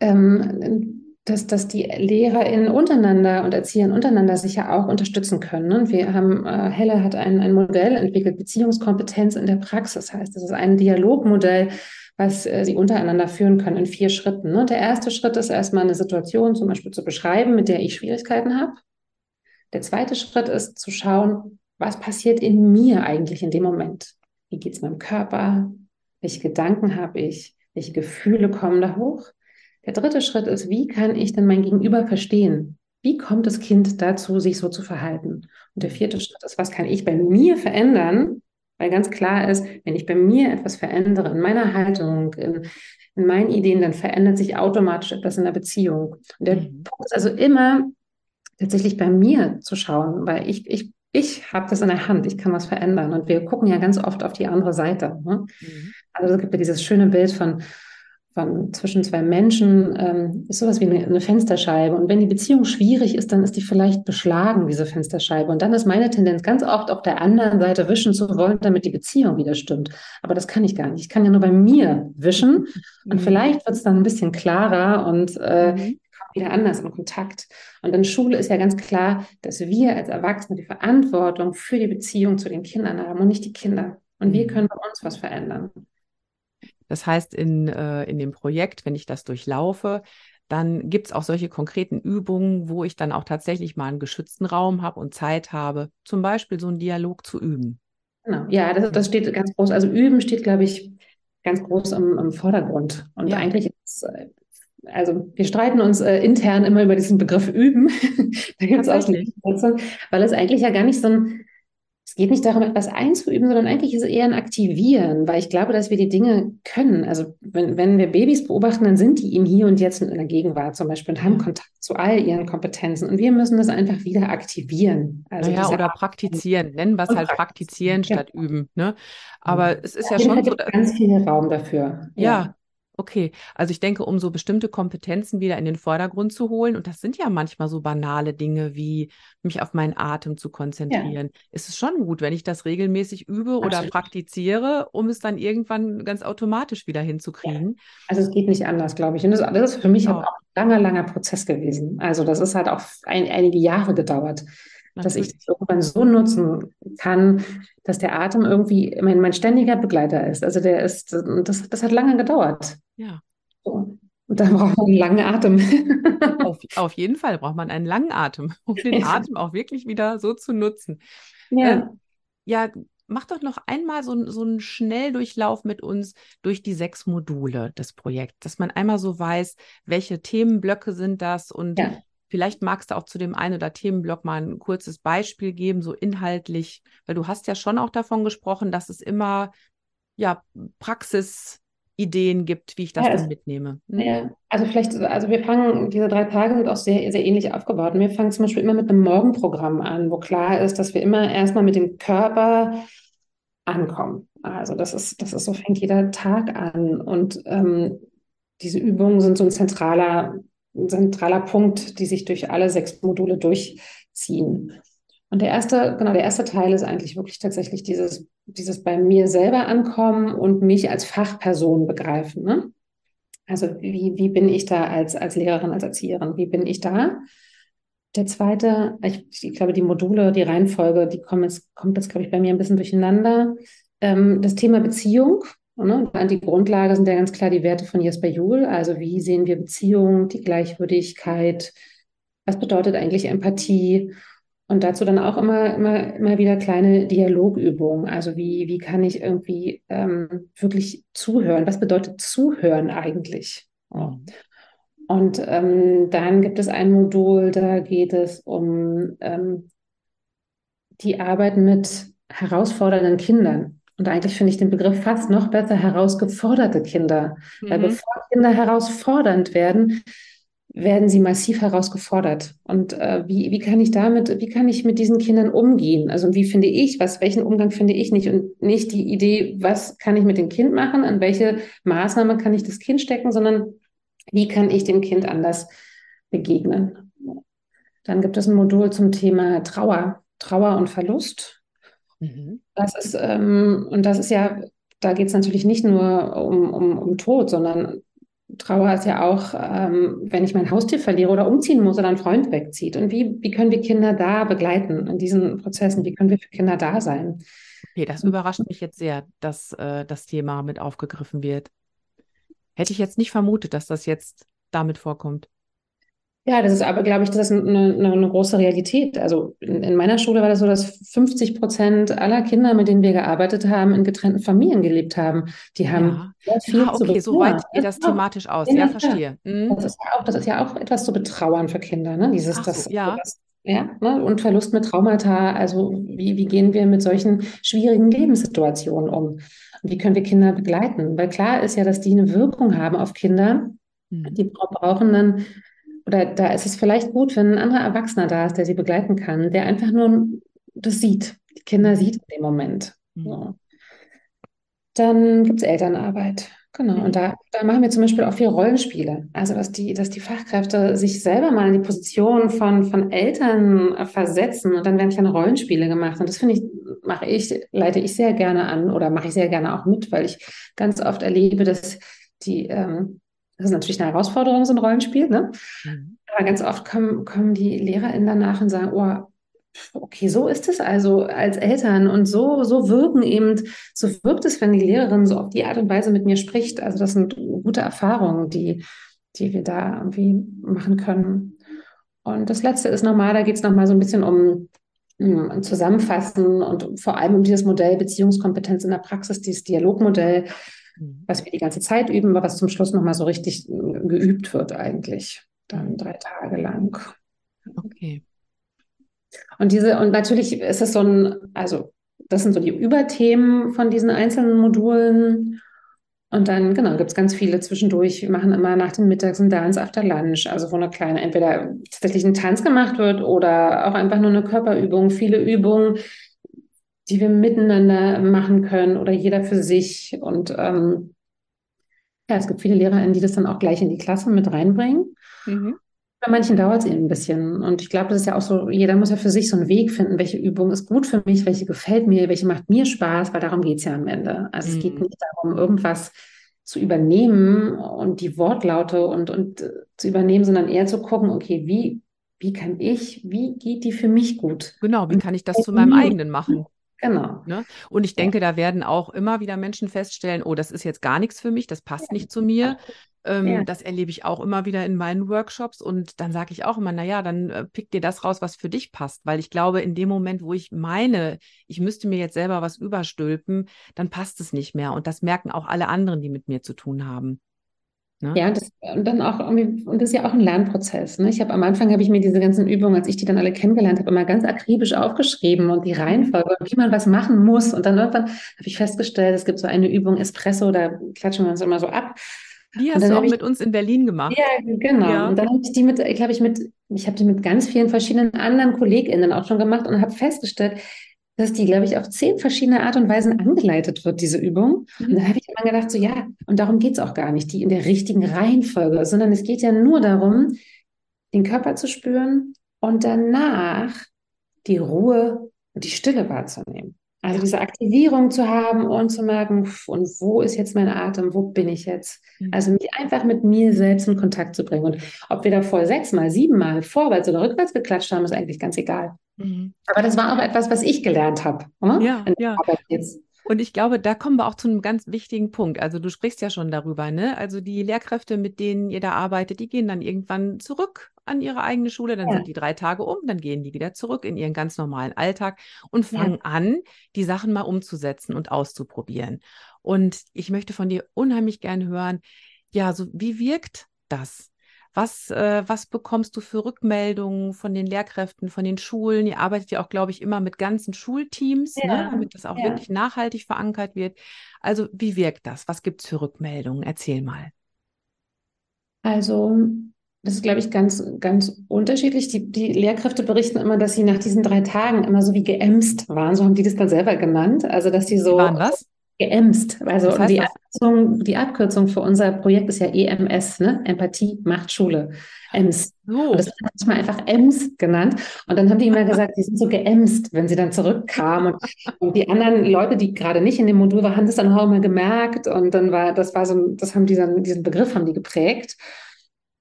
ähm, dass, dass die LehrerInnen untereinander und Erzieher untereinander sich ja auch unterstützen können. Und wir haben, äh, Helle hat ein, ein Modell entwickelt, Beziehungskompetenz in der Praxis heißt. Das ist ein Dialogmodell, was äh, sie untereinander führen können in vier Schritten. Ne? Der erste Schritt ist erstmal eine Situation zum Beispiel zu beschreiben, mit der ich Schwierigkeiten habe. Der zweite Schritt ist zu schauen, was passiert in mir eigentlich in dem Moment? Wie geht es meinem Körper? Welche Gedanken habe ich? Welche Gefühle kommen da hoch? Der dritte Schritt ist, wie kann ich denn mein Gegenüber verstehen? Wie kommt das Kind dazu, sich so zu verhalten? Und der vierte Schritt ist, was kann ich bei mir verändern? Weil ganz klar ist, wenn ich bei mir etwas verändere, in meiner Haltung, in, in meinen Ideen, dann verändert sich automatisch etwas in der Beziehung. Und der mhm. Punkt ist also immer tatsächlich bei mir zu schauen, weil ich, ich, ich habe das in der Hand, ich kann was verändern. Und wir gucken ja ganz oft auf die andere Seite. Ne? Mhm. Also es gibt ja dieses schöne Bild von, von zwischen zwei Menschen ähm, ist sowas wie eine, eine, Fensterscheibe. Und wenn die Beziehung schwierig ist, dann ist die vielleicht beschlagen, diese Fensterscheibe. Und dann ist meine Tendenz ganz oft auf der anderen Seite wischen zu wollen, damit die Beziehung wieder stimmt. Aber das kann ich gar nicht. Ich kann ja nur bei mir wischen. Und mhm. vielleicht wird es dann ein bisschen klarer und äh, mhm. wieder anders in Kontakt. Und in Schule ist ja ganz klar, dass wir als Erwachsene die Verantwortung für die Beziehung zu den Kindern haben und nicht die Kinder. Und wir mhm. können bei uns was verändern. Das heißt, in, äh, in dem Projekt, wenn ich das durchlaufe, dann gibt es auch solche konkreten Übungen, wo ich dann auch tatsächlich mal einen geschützten Raum habe und Zeit habe, zum Beispiel so einen Dialog zu üben. Genau, ja, das, das steht ganz groß. Also üben steht, glaube ich, ganz groß im, im Vordergrund. Und ja. eigentlich ist, äh, also wir streiten uns äh, intern immer über diesen Begriff üben. da gibt es auch eine weil es eigentlich ja gar nicht so ein es geht nicht darum, etwas einzuüben, sondern eigentlich ist es eher ein Aktivieren, weil ich glaube, dass wir die Dinge können. Also wenn, wenn wir Babys beobachten, dann sind die im Hier und Jetzt in der Gegenwart zum Beispiel und haben Kontakt zu all ihren Kompetenzen. Und wir müssen das einfach wieder aktivieren. Also ja, oder praktizieren. Nennen wir es halt praktizieren statt ja. üben. Ne? Aber es ist ja, ja schon so. Ganz viel Raum dafür. Ja, ja. Okay, also ich denke, um so bestimmte Kompetenzen wieder in den Vordergrund zu holen, und das sind ja manchmal so banale Dinge wie mich auf meinen Atem zu konzentrieren, ja. ist es schon gut, wenn ich das regelmäßig übe Absolut. oder praktiziere, um es dann irgendwann ganz automatisch wieder hinzukriegen. Ja. Also es geht nicht anders, glaube ich. Und das, das ist für mich genau. auch ein langer, langer Prozess gewesen. Also das ist halt auch ein, einige Jahre gedauert dass ich das irgendwann so nutzen kann, dass der Atem irgendwie mein, mein ständiger Begleiter ist. Also der ist, das, das hat lange gedauert. Ja. So. Und da braucht man einen langen Atem. auf, auf jeden Fall braucht man einen langen Atem, um den Atem auch wirklich wieder so zu nutzen. Ja. Äh, ja, mach doch noch einmal so, so einen Schnelldurchlauf mit uns durch die sechs Module des Projekts, dass man einmal so weiß, welche Themenblöcke sind das und ja. Vielleicht magst du auch zu dem einen oder Themenblock mal ein kurzes Beispiel geben, so inhaltlich, weil du hast ja schon auch davon gesprochen, dass es immer ja Praxisideen gibt, wie ich das ja, dann mitnehme. Hm? Ja, also vielleicht, also wir fangen, diese drei Tage sind auch sehr, sehr ähnlich aufgebaut. Und wir fangen zum Beispiel immer mit einem Morgenprogramm an, wo klar ist, dass wir immer erstmal mit dem Körper ankommen. Also das ist, das ist so, fängt jeder Tag an. Und ähm, diese Übungen sind so ein zentraler zentraler Punkt, die sich durch alle sechs Module durchziehen. Und der erste, genau, der erste Teil ist eigentlich wirklich tatsächlich dieses, dieses bei mir selber ankommen und mich als Fachperson begreifen. Ne? Also wie, wie bin ich da als, als Lehrerin, als Erzieherin? Wie bin ich da? Der zweite, ich, ich glaube, die Module, die Reihenfolge, die kommen jetzt, kommt jetzt, glaube ich, bei mir ein bisschen durcheinander. Ähm, das Thema Beziehung. Ne? Die Grundlage sind ja ganz klar die Werte von Jesper Juhl. Also wie sehen wir Beziehung, die Gleichwürdigkeit? Was bedeutet eigentlich Empathie? Und dazu dann auch immer, immer, immer wieder kleine Dialogübungen. Also wie, wie kann ich irgendwie ähm, wirklich zuhören? Was bedeutet zuhören eigentlich? Ja. Und ähm, dann gibt es ein Modul, da geht es um ähm, die Arbeit mit herausfordernden Kindern. Und eigentlich finde ich den Begriff fast noch besser, herausgeforderte Kinder. Mhm. Weil bevor Kinder herausfordernd werden, werden sie massiv herausgefordert. Und äh, wie, wie kann ich damit, wie kann ich mit diesen Kindern umgehen? Also wie finde ich, was, welchen Umgang finde ich nicht? Und nicht die Idee, was kann ich mit dem Kind machen, an welche Maßnahme kann ich das Kind stecken, sondern wie kann ich dem Kind anders begegnen? Dann gibt es ein Modul zum Thema Trauer, Trauer und Verlust. Mhm. Das ist, ähm, und das ist ja, da geht es natürlich nicht nur um, um, um Tod, sondern Trauer ist ja auch, ähm, wenn ich mein Haustier verliere oder umziehen muss oder ein Freund wegzieht. Und wie, wie können wir Kinder da begleiten in diesen Prozessen? Wie können wir für Kinder da sein? Okay, das überrascht mich jetzt sehr, dass äh, das Thema mit aufgegriffen wird. Hätte ich jetzt nicht vermutet, dass das jetzt damit vorkommt. Ja, das ist aber, glaube ich, das ist eine, eine, eine große Realität. Also in, in, meiner Schule war das so, dass 50 Prozent aller Kinder, mit denen wir gearbeitet haben, in getrennten Familien gelebt haben. Die haben ja. sehr viel ah, okay, so weit geht das thematisch aus. Ja, verstehe. Mhm. Das, ist ja auch, das ist ja auch etwas zu betrauern für Kinder, ne? Dieses, so, das, ja. Das, ja, ne? und Verlust mit Traumata. Also wie, wie gehen wir mit solchen schwierigen Lebenssituationen um? Und wie können wir Kinder begleiten? Weil klar ist ja, dass die eine Wirkung haben auf Kinder. Mhm. Die brauchen dann oder da ist es vielleicht gut, wenn ein anderer Erwachsener da ist, der sie begleiten kann, der einfach nur das sieht, die Kinder sieht in dem Moment. Mhm. So. Dann gibt es Elternarbeit. Genau, und da, da, machen wir zum Beispiel auch viel Rollenspiele. Also, dass die, dass die Fachkräfte sich selber mal in die Position von, von Eltern versetzen und dann werden kleine Rollenspiele gemacht. Und das finde ich, mache ich, leite ich sehr gerne an oder mache ich sehr gerne auch mit, weil ich ganz oft erlebe, dass die ähm, das ist natürlich eine Herausforderung, so ein Rollenspiel. Ne? Mhm. Aber ganz oft kommen, kommen die LehrerInnen danach und sagen, oh, okay, so ist es also als Eltern und so, so wirken eben, so wirkt es, wenn die Lehrerin so auf die Art und Weise mit mir spricht. Also das sind gute Erfahrungen, die, die wir da irgendwie machen können. Und das letzte ist nochmal, da geht es nochmal so ein bisschen um, um Zusammenfassen und vor allem um dieses Modell Beziehungskompetenz in der Praxis, dieses Dialogmodell. Was wir die ganze Zeit üben, aber was zum Schluss nochmal so richtig äh, geübt wird eigentlich. Dann drei Tage lang. Okay. Und diese, und natürlich ist es so ein, also das sind so die Überthemen von diesen einzelnen Modulen. Und dann, genau, gibt es ganz viele zwischendurch. Wir machen immer nach den Mittags ein Dance after Lunch, also wo eine kleine, entweder tatsächlich ein Tanz gemacht wird oder auch einfach nur eine Körperübung, viele Übungen, die wir miteinander machen können oder jeder für sich. Und ähm, ja, es gibt viele LehrerInnen, die das dann auch gleich in die Klasse mit reinbringen. Mhm. Bei manchen dauert es eben ein bisschen. Und ich glaube, das ist ja auch so, jeder muss ja für sich so einen Weg finden, welche Übung ist gut für mich, welche gefällt mir, welche macht mir Spaß, weil darum geht es ja am Ende. Also mhm. es geht mhm. nicht darum, irgendwas zu übernehmen und die Wortlaute und, und äh, zu übernehmen, sondern eher zu gucken, okay, wie, wie kann ich, wie geht die für mich gut? Genau, wie kann ich das zu meinem eigenen machen? Genau. Ne? Und ich denke, ja. da werden auch immer wieder Menschen feststellen, oh, das ist jetzt gar nichts für mich, das passt ja. nicht zu mir. Ähm, ja. Das erlebe ich auch immer wieder in meinen Workshops. Und dann sage ich auch immer, naja, dann äh, pick dir das raus, was für dich passt. Weil ich glaube, in dem Moment, wo ich meine, ich müsste mir jetzt selber was überstülpen, dann passt es nicht mehr. Und das merken auch alle anderen, die mit mir zu tun haben. Ne? Ja, das, und dann auch und das ist ja auch ein Lernprozess. Ne? Ich habe am Anfang habe ich mir diese ganzen Übungen, als ich die dann alle kennengelernt habe, immer ganz akribisch aufgeschrieben und die Reihenfolge, wie man was machen muss. Und dann irgendwann habe ich festgestellt, es gibt so eine Übung Espresso, da klatschen wir uns immer so ab. Die hast du auch ich, mit uns in Berlin gemacht. Ja, genau. Ja. Und dann habe ich die mit, glaube ich, mit, ich habe die mit ganz vielen verschiedenen anderen KollegInnen auch schon gemacht und habe festgestellt, dass die, glaube ich, auf zehn verschiedene Art und Weisen angeleitet wird, diese Übung. Mhm. Und dann habe ich immer gedacht, so ja, und darum geht es auch gar nicht, die in der richtigen Reihenfolge, sondern es geht ja nur darum, den Körper zu spüren und danach die Ruhe und die Stille wahrzunehmen. Also diese Aktivierung zu haben und zu merken, und wo ist jetzt mein Atem, wo bin ich jetzt? Mhm. Also mich einfach mit mir selbst in Kontakt zu bringen. Und ob wir davor sechsmal, siebenmal vorwärts oder rückwärts geklatscht haben, ist eigentlich ganz egal. Mhm. Aber das war auch etwas, was ich gelernt habe. Ne? Ja, ja. Und ich glaube, da kommen wir auch zu einem ganz wichtigen Punkt. Also du sprichst ja schon darüber, ne? Also die Lehrkräfte, mit denen ihr da arbeitet, die gehen dann irgendwann zurück an ihre eigene Schule, dann ja. sind die drei Tage um, dann gehen die wieder zurück in ihren ganz normalen Alltag und fangen ja. an, die Sachen mal umzusetzen und auszuprobieren. Und ich möchte von dir unheimlich gern hören, ja, so wie wirkt das? Was, äh, was bekommst du für Rückmeldungen von den Lehrkräften, von den Schulen? Ihr arbeitet ja auch, glaube ich, immer mit ganzen Schulteams, ne, ja, ne, damit das auch ja. wirklich nachhaltig verankert wird. Also wie wirkt das? Was gibt es für Rückmeldungen? Erzähl mal. Also das ist, glaube ich, ganz, ganz unterschiedlich. Die, die Lehrkräfte berichten immer, dass sie nach diesen drei Tagen immer so wie geämst waren. So haben die das dann selber genannt. Also, dass sie so. waren was? Geämst. Also die, Abkürzung, die Abkürzung für unser Projekt ist ja EMS, ne? Empathie macht Schule. EMS. So. Und das hat mal einfach EMS genannt. Und dann haben die immer gesagt, die sind so geämst, wenn sie dann zurückkamen. Und, die anderen Leute, die gerade nicht in dem Modul waren, haben das dann auch immer gemerkt. Und dann war, das war so, das haben die dann, diesen Begriff haben die geprägt.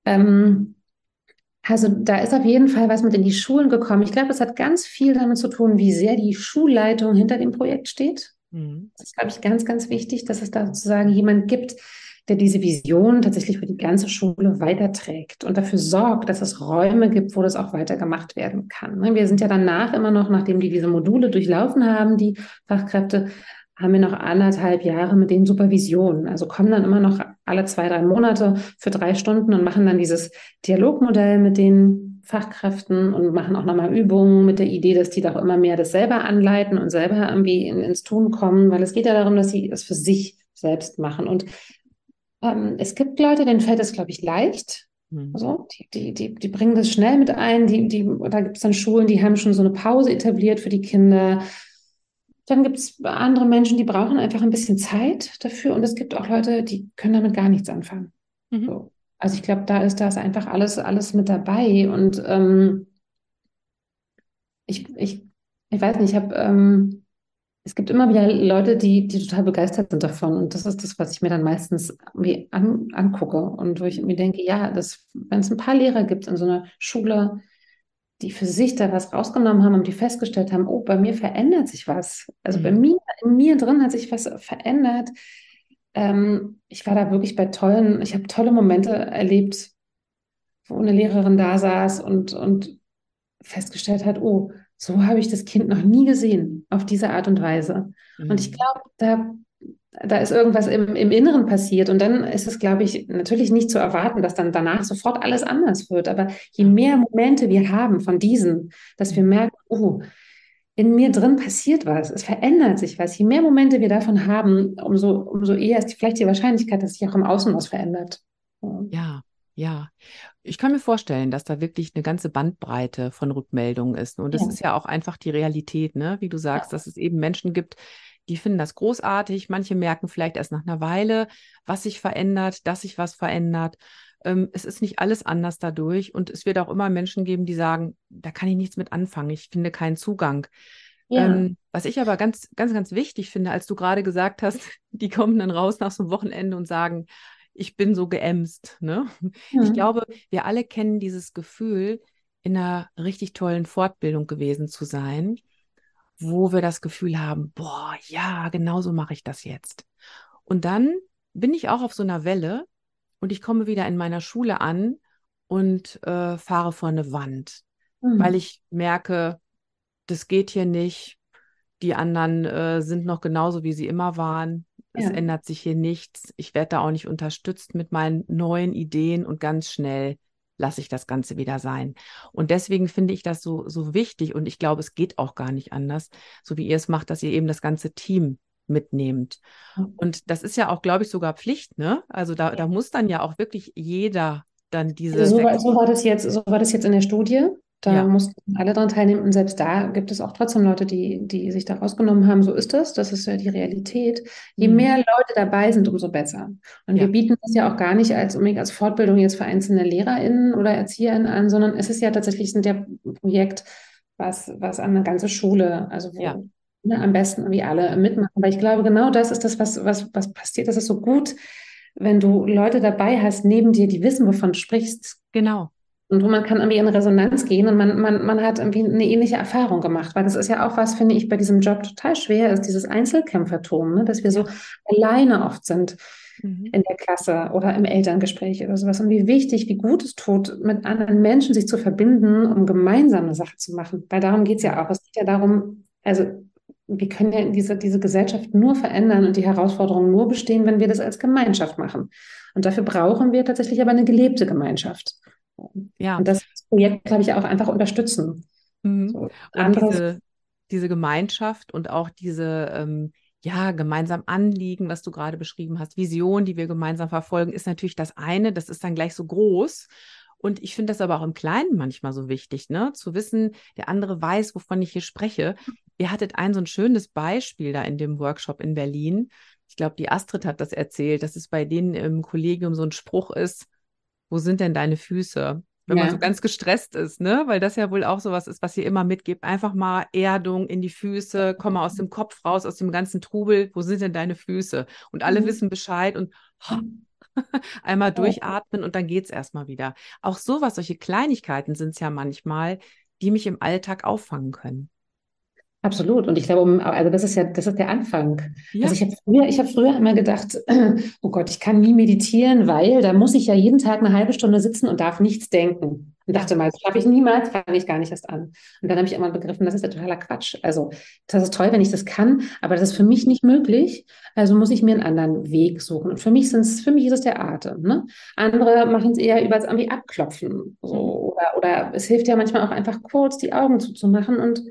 Ähm, also da ist auf jeden Fall was mit in die Schulen gekommen. Ich glaube, es hat ganz viel damit zu tun, wie sehr die Schulleitung hinter dem Projekt steht. Mhm. Das ist, glaube ich, ganz, ganz wichtig, dass es da sozusagen jemand gibt, der diese Vision tatsächlich für die ganze Schule weiterträgt und dafür sorgt, dass es Räume gibt, wo das auch weitergemacht werden kann. Ne, wir sind ja danach immer noch, nachdem die diese Module durchlaufen haben, die Fachkräfte, haben wir noch anderthalb Jahre mit den Supervisionen. Also kommen dann immer noch alle zwei, drei Monate für drei Stunden und machen dann dieses Dialogmodell mit den Fachkräften und machen auch nochmal Übungen mit der Idee, dass die doch immer mehr das selber anleiten und selber irgendwie in, ins Tun kommen, weil es geht ja darum, dass sie es für sich selbst machen. Und ähm, es gibt Leute, denen fällt es, glaube ich, leicht. Mhm. Also, die, die, die, die bringen das schnell mit ein. Die, die, da gibt es dann Schulen, die haben schon so eine Pause etabliert für die Kinder dann gibt es andere Menschen, die brauchen einfach ein bisschen Zeit dafür. Und es gibt auch Leute, die können damit gar nichts anfangen. Mhm. So. Also ich glaube, da ist das einfach alles, alles mit dabei. Und ähm, ich, ich, ich weiß nicht, ich habe, ähm, es gibt immer wieder Leute, die, die total begeistert sind davon. Und das ist das, was ich mir dann meistens irgendwie an, angucke. Und wo ich mir denke, ja, wenn es ein paar Lehrer gibt in so einer Schule, die für sich da was rausgenommen haben und die festgestellt haben, oh, bei mir verändert sich was. Also mhm. bei mir, in mir drin hat sich was verändert. Ähm, ich war da wirklich bei tollen, ich habe tolle Momente erlebt, wo eine Lehrerin da saß und, und festgestellt hat, oh, so habe ich das Kind noch nie gesehen, auf diese Art und Weise. Mhm. Und ich mhm. glaube, da da ist irgendwas im, im Inneren passiert. Und dann ist es, glaube ich, natürlich nicht zu erwarten, dass dann danach sofort alles anders wird. Aber je mehr Momente wir haben von diesen, dass wir merken, oh, in mir drin passiert was, es verändert sich was. Je mehr Momente wir davon haben, umso, umso eher ist vielleicht die Wahrscheinlichkeit, dass sich auch im Außen was verändert. Ja, ja. Ich kann mir vorstellen, dass da wirklich eine ganze Bandbreite von Rückmeldungen ist. Und das ja. ist ja auch einfach die Realität, ne? Wie du sagst, ja. dass es eben Menschen gibt, die finden das großartig. Manche merken vielleicht erst nach einer Weile, was sich verändert, dass sich was verändert. Ähm, es ist nicht alles anders dadurch. Und es wird auch immer Menschen geben, die sagen, da kann ich nichts mit anfangen. Ich finde keinen Zugang. Ja. Ähm, was ich aber ganz, ganz, ganz wichtig finde, als du gerade gesagt hast, die kommen dann raus nach so einem Wochenende und sagen, ich bin so geämst. Ne? Mhm. Ich glaube, wir alle kennen dieses Gefühl, in einer richtig tollen Fortbildung gewesen zu sein wo wir das Gefühl haben, boah, ja, genau so mache ich das jetzt. Und dann bin ich auch auf so einer Welle und ich komme wieder in meiner Schule an und äh, fahre vor eine Wand, mhm. weil ich merke, das geht hier nicht. Die anderen äh, sind noch genauso, wie sie immer waren. Es ja. ändert sich hier nichts. Ich werde da auch nicht unterstützt mit meinen neuen Ideen und ganz schnell lasse ich das Ganze wieder sein. Und deswegen finde ich das so, so wichtig und ich glaube, es geht auch gar nicht anders, so wie ihr es macht, dass ihr eben das ganze Team mitnehmt. Und das ist ja auch, glaube ich, sogar Pflicht, ne? Also da, da muss dann ja auch wirklich jeder dann diese. Also so, war, so, war, das jetzt, so war das jetzt in der Studie. Da ja. mussten alle daran teilnehmen. Und selbst da gibt es auch trotzdem Leute, die, die sich da rausgenommen haben. So ist das. Das ist ja die Realität. Je mhm. mehr Leute dabei sind, umso besser. Und ja. wir bieten das ja auch gar nicht als, als Fortbildung jetzt für einzelne LehrerInnen oder ErzieherInnen an, sondern es ist ja tatsächlich ein der Projekt, was, was an eine ganze Schule, also wo ja. Ne, am besten wie alle mitmachen. Aber ich glaube, genau das ist das, was, was, was passiert. Das ist so gut, wenn du Leute dabei hast, neben dir, die wissen, wovon du sprichst. Genau. Und wo man kann irgendwie in Resonanz gehen und man, man, man hat irgendwie eine ähnliche Erfahrung gemacht. Weil das ist ja auch was, finde ich, bei diesem Job total schwer ist, dieses Einzelkämpfertum, ne? dass wir so alleine oft sind mhm. in der Klasse oder im Elterngespräch oder sowas. Und wie wichtig, wie gut es tut, mit anderen Menschen sich zu verbinden, um gemeinsam eine Sache zu machen. Weil darum geht es ja auch. Es geht ja darum, also wir können ja diese, diese Gesellschaft nur verändern und die Herausforderungen nur bestehen, wenn wir das als Gemeinschaft machen. Und dafür brauchen wir tatsächlich aber eine gelebte Gemeinschaft. Ja. Und das Projekt, glaube ich, auch einfach unterstützen. Mhm. So, und diese, diese Gemeinschaft und auch diese ähm, ja, gemeinsam Anliegen, was du gerade beschrieben hast, Vision, die wir gemeinsam verfolgen, ist natürlich das eine, das ist dann gleich so groß. Und ich finde das aber auch im Kleinen manchmal so wichtig, ne? Zu wissen, der andere weiß, wovon ich hier spreche. Ihr hattet ein so ein schönes Beispiel da in dem Workshop in Berlin. Ich glaube, die Astrid hat das erzählt, dass es bei denen im Kollegium so ein Spruch ist, wo sind denn deine Füße? Wenn ja. man so ganz gestresst ist, ne? Weil das ja wohl auch so was ist, was ihr immer mitgebt. Einfach mal Erdung in die Füße, komm mal aus dem Kopf raus, aus dem ganzen Trubel. Wo sind denn deine Füße? Und alle mhm. wissen Bescheid und einmal durchatmen und dann geht es erstmal wieder. Auch sowas, solche Kleinigkeiten sind es ja manchmal, die mich im Alltag auffangen können. Absolut. Und ich glaube, also das ist ja, das ist der Anfang. Ja. Also ich habe früher, ich habe früher immer gedacht, oh Gott, ich kann nie meditieren, weil da muss ich ja jeden Tag eine halbe Stunde sitzen und darf nichts denken. Und dachte mal, das schaffe ich niemals, fange ich gar nicht erst an. Und dann habe ich immer begriffen, das ist ja totaler Quatsch. Also das ist toll, wenn ich das kann, aber das ist für mich nicht möglich. Also muss ich mir einen anderen Weg suchen. Und für mich sind's, für mich ist es der Atem. Ne? Andere machen es eher über das irgendwie abklopfen. So. Oder, oder es hilft ja manchmal auch einfach kurz die Augen zuzumachen und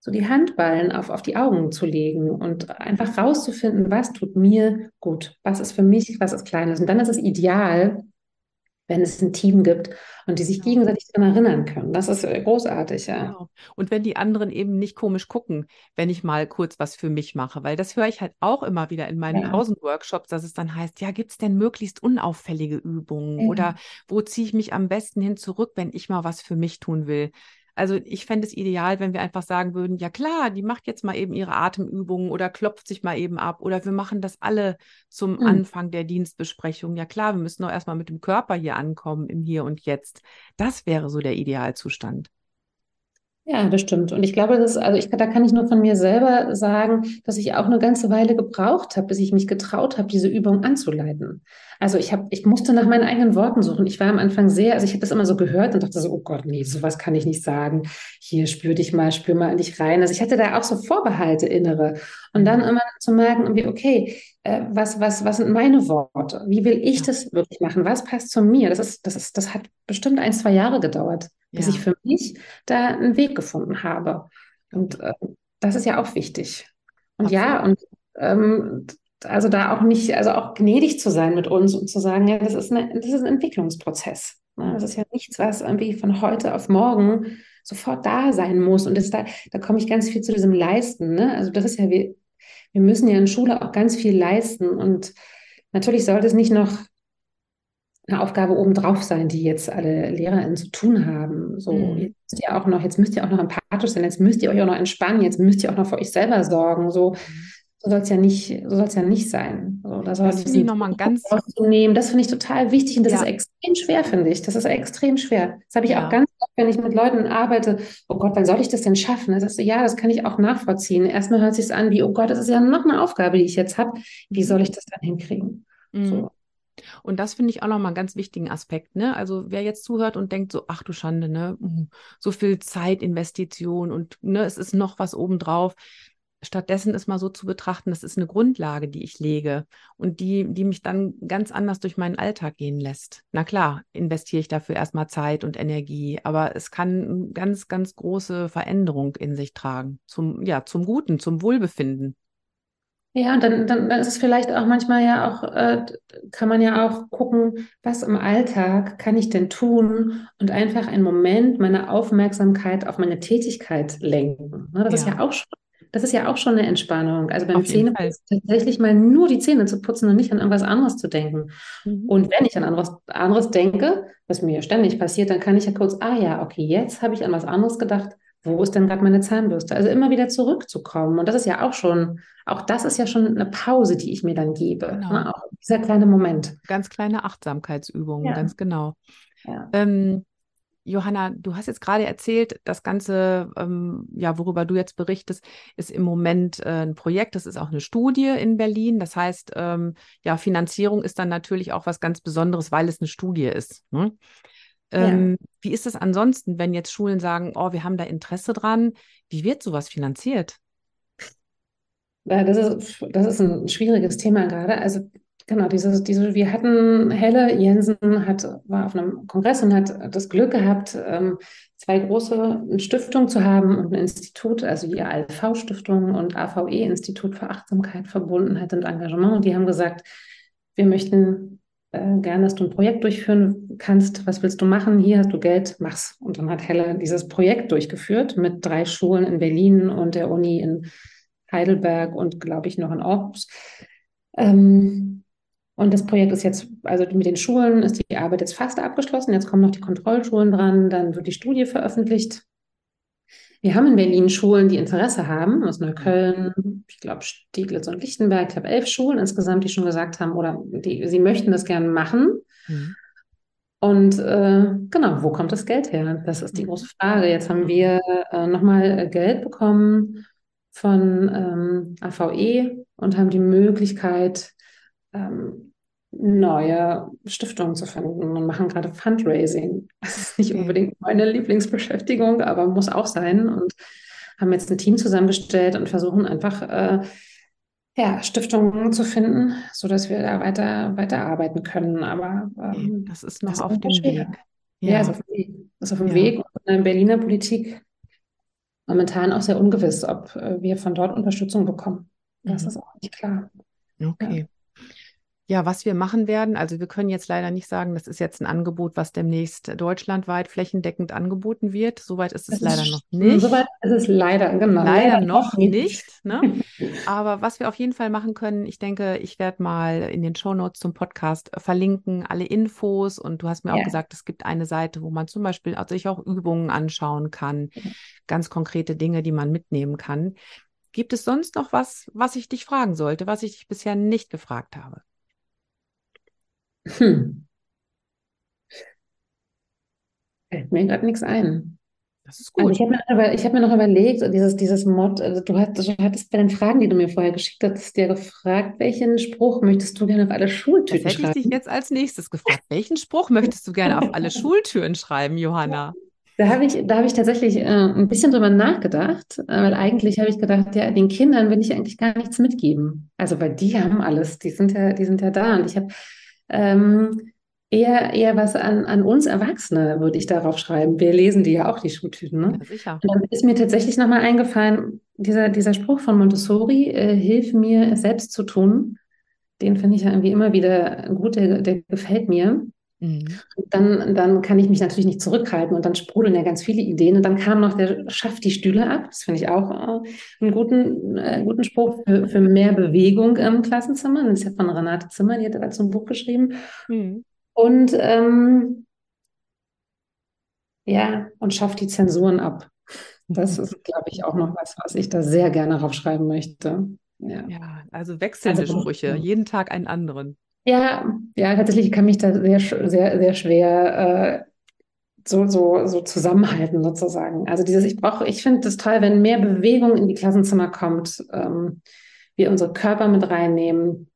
so die Handballen auf, auf die Augen zu legen und einfach rauszufinden, was tut mir gut, was ist für mich, was ist Kleines. Und dann ist es ideal, wenn es ein Team gibt und die sich gegenseitig daran erinnern können. Das ist großartig, ja. Genau. Und wenn die anderen eben nicht komisch gucken, wenn ich mal kurz was für mich mache, weil das höre ich halt auch immer wieder in meinen ja. Pausenworkshops, dass es dann heißt, ja, gibt es denn möglichst unauffällige Übungen ja. oder wo ziehe ich mich am besten hin zurück, wenn ich mal was für mich tun will? Also ich fände es ideal, wenn wir einfach sagen würden, ja klar, die macht jetzt mal eben ihre Atemübungen oder klopft sich mal eben ab oder wir machen das alle zum mhm. Anfang der Dienstbesprechung. Ja klar, wir müssen doch erstmal mit dem Körper hier ankommen im Hier und Jetzt. Das wäre so der Idealzustand. Ja, das stimmt. Und ich glaube, das ist, also ich, da kann ich nur von mir selber sagen, dass ich auch eine ganze Weile gebraucht habe, bis ich mich getraut habe, diese Übung anzuleiten. Also ich habe, ich musste nach meinen eigenen Worten suchen. Ich war am Anfang sehr, also ich habe das immer so gehört und dachte so, oh Gott, nee, sowas kann ich nicht sagen. Hier spür dich mal, spür mal an dich rein. Also ich hatte da auch so Vorbehalte innere. Und dann immer zu merken, irgendwie, okay, äh, was, was, was sind meine Worte? Wie will ich ja. das wirklich machen? Was passt zu mir? Das ist, das ist, das hat bestimmt ein, zwei Jahre gedauert bis ja. ich für mich da einen Weg gefunden habe. Und äh, das ist ja auch wichtig. Und Absolut. ja, und ähm, also da auch nicht, also auch gnädig zu sein mit uns und zu sagen, ja, das ist, eine, das ist ein Entwicklungsprozess. Ne? Das ist ja nichts, was irgendwie von heute auf morgen sofort da sein muss. Und das da, da komme ich ganz viel zu diesem Leisten. Ne? Also das ist ja, wir, wir müssen ja in Schule auch ganz viel leisten. Und natürlich sollte es nicht noch eine Aufgabe obendrauf sein, die jetzt alle LehrerInnen zu tun haben. So, mhm. jetzt müsst ihr auch noch, jetzt müsst ihr auch noch empathisch sein, jetzt müsst ihr euch auch noch entspannen, jetzt müsst ihr auch noch für euch selber sorgen. So, so soll es ja nicht, so soll es ja nicht sein. So, da das finde ich nochmal ganz nehmen. Das finde ich total wichtig und das ja. ist extrem schwer, finde ich. Das ist extrem schwer. Das habe ich ja. auch ganz oft, wenn ich mit Leuten arbeite. Oh Gott, wann soll ich das denn schaffen? Da sagst du, ja, das kann ich auch nachvollziehen. Erstmal hört sich an wie, oh Gott, das ist ja noch eine Aufgabe, die ich jetzt habe. Wie soll ich das dann hinkriegen? Mhm. So. Und das finde ich auch nochmal einen ganz wichtigen Aspekt. Ne? Also wer jetzt zuhört und denkt so, ach du Schande, ne, hm, so viel Zeitinvestition und ne, es ist noch was obendrauf. Stattdessen ist mal so zu betrachten, das ist eine Grundlage, die ich lege und die, die mich dann ganz anders durch meinen Alltag gehen lässt. Na klar, investiere ich dafür erstmal Zeit und Energie, aber es kann eine ganz, ganz große Veränderung in sich tragen. Zum, ja, zum Guten, zum Wohlbefinden. Ja, und dann, dann, dann ist es vielleicht auch manchmal ja auch, äh, kann man ja auch gucken, was im Alltag kann ich denn tun und einfach einen Moment meine Aufmerksamkeit auf meine Tätigkeit lenken. Ne, das ja. ist ja auch schon, das ist ja auch schon eine Entspannung. Also beim Zähneputzen tatsächlich mal nur die Zähne zu putzen und nicht an irgendwas anderes zu denken. Mhm. Und wenn ich an anderes, anderes denke, was mir ja ständig passiert, dann kann ich ja kurz, ah ja, okay, jetzt habe ich an was anderes gedacht wo ist denn gerade meine Zahnbürste? Also immer wieder zurückzukommen. Und das ist ja auch schon, auch das ist ja schon eine Pause, die ich mir dann gebe. Genau. Ne? Auch dieser kleine Moment. Ganz kleine Achtsamkeitsübungen, ja. ganz genau. Ja. Ähm, Johanna, du hast jetzt gerade erzählt, das Ganze, ähm, ja, worüber du jetzt berichtest, ist im Moment äh, ein Projekt. Das ist auch eine Studie in Berlin. Das heißt, ähm, ja, Finanzierung ist dann natürlich auch was ganz Besonderes, weil es eine Studie ist. Ne? Ähm, ja. Wie ist es ansonsten, wenn jetzt Schulen sagen, oh, wir haben da Interesse dran? Wie wird sowas finanziert? Ja, das ist, das ist ein schwieriges Thema gerade. Also genau, dieses, diese, wir hatten, Helle Jensen hat, war auf einem Kongress und hat das Glück gehabt, ähm, zwei große Stiftungen zu haben und ein Institut, also die ALV-Stiftung und AVE-Institut für Achtsamkeit, Verbundenheit und Engagement. Und die haben gesagt, wir möchten äh, gern, dass du ein Projekt durchführen kannst. Was willst du machen? Hier hast du Geld, mach's. Und dann hat Helle dieses Projekt durchgeführt mit drei Schulen in Berlin und der Uni in Heidelberg und glaube ich noch in Aarhus. Ähm, und das Projekt ist jetzt, also mit den Schulen ist die Arbeit jetzt fast abgeschlossen. Jetzt kommen noch die Kontrollschulen dran, dann wird die Studie veröffentlicht. Wir haben in Berlin Schulen, die Interesse haben, aus Neukölln, ich glaube Stieglitz und Lichtenberg, ich habe elf Schulen insgesamt, die schon gesagt haben, oder die, sie möchten das gerne machen. Mhm. Und äh, genau, wo kommt das Geld her? Das ist die mhm. große Frage. Jetzt haben wir äh, nochmal Geld bekommen von ähm, AVE und haben die Möglichkeit, ähm, neue Stiftungen zu finden und machen gerade Fundraising. Das ist nicht unbedingt meine Lieblingsbeschäftigung, aber muss auch sein. Und haben jetzt ein Team zusammengestellt und versuchen einfach äh, ja, Stiftungen zu finden, sodass wir da weiter, weiter arbeiten können. Aber ähm, das ist noch das auf dem Weg. Ja, ja ist auf dem Weg. Ist auf dem ja. Weg. Und in der Berliner Politik momentan auch sehr ungewiss, ob äh, wir von dort Unterstützung bekommen. Das mhm. ist auch nicht klar. Okay. Ja. Ja, was wir machen werden, also wir können jetzt leider nicht sagen, das ist jetzt ein Angebot, was demnächst deutschlandweit flächendeckend angeboten wird. Soweit ist es das leider ist, noch nicht. Soweit ist es leider, genau. Leider, leider noch nicht. nicht ne? Aber was wir auf jeden Fall machen können, ich denke, ich werde mal in den Shownotes zum Podcast verlinken, alle Infos. Und du hast mir ja. auch gesagt, es gibt eine Seite, wo man zum Beispiel also sich auch Übungen anschauen kann, ganz konkrete Dinge, die man mitnehmen kann. Gibt es sonst noch was, was ich dich fragen sollte, was ich dich bisher nicht gefragt habe? Hm. Fällt mir gerade nichts ein. Das ist also gut. Also ich habe mir, hab mir noch überlegt, dieses, dieses Mod, also du, hast, du hattest bei den Fragen, die du mir vorher geschickt hast, dir gefragt, welchen Spruch möchtest du gerne auf alle Schultüren das hätte schreiben? ich dich jetzt als nächstes gefragt. Welchen Spruch möchtest du gerne auf alle Schultüren schreiben, Johanna? Da habe ich, da ich tatsächlich äh, ein bisschen drüber nachgedacht, äh, weil eigentlich habe ich gedacht, ja, den Kindern will ich eigentlich gar nichts mitgeben. Also, weil die haben alles, die sind ja, die sind ja da. Und ich habe ähm, eher, eher was an, an uns Erwachsene, würde ich darauf schreiben. Wir lesen die ja auch, die Schultüten. Ne? Ja, sicher. Und dann ist mir tatsächlich nochmal eingefallen, dieser, dieser Spruch von Montessori, äh, hilf mir, es selbst zu tun. Den finde ich ja irgendwie immer wieder gut, der, der gefällt mir. Mhm. Dann, dann kann ich mich natürlich nicht zurückhalten und dann sprudeln ja ganz viele Ideen. Und dann kam noch der Schafft die Stühle ab. Das finde ich auch äh, einen guten, äh, guten Spruch für, für mehr Bewegung im Klassenzimmer. Das ist ja von Renate Zimmer, die hat dazu ein Buch geschrieben. Mhm. Und ähm, ja, und schafft die Zensuren ab. Das ist, glaube ich, auch noch was, was ich da sehr gerne draufschreiben möchte. Ja, ja also wechselnde also, Sprüche, jeden Tag einen anderen. Ja, ja, tatsächlich kann mich da sehr, sehr, sehr schwer äh, so, so, so zusammenhalten sozusagen. Also dieses, ich brauche, ich finde es toll, wenn mehr Bewegung in die Klassenzimmer kommt, ähm, wir unsere Körper mit reinnehmen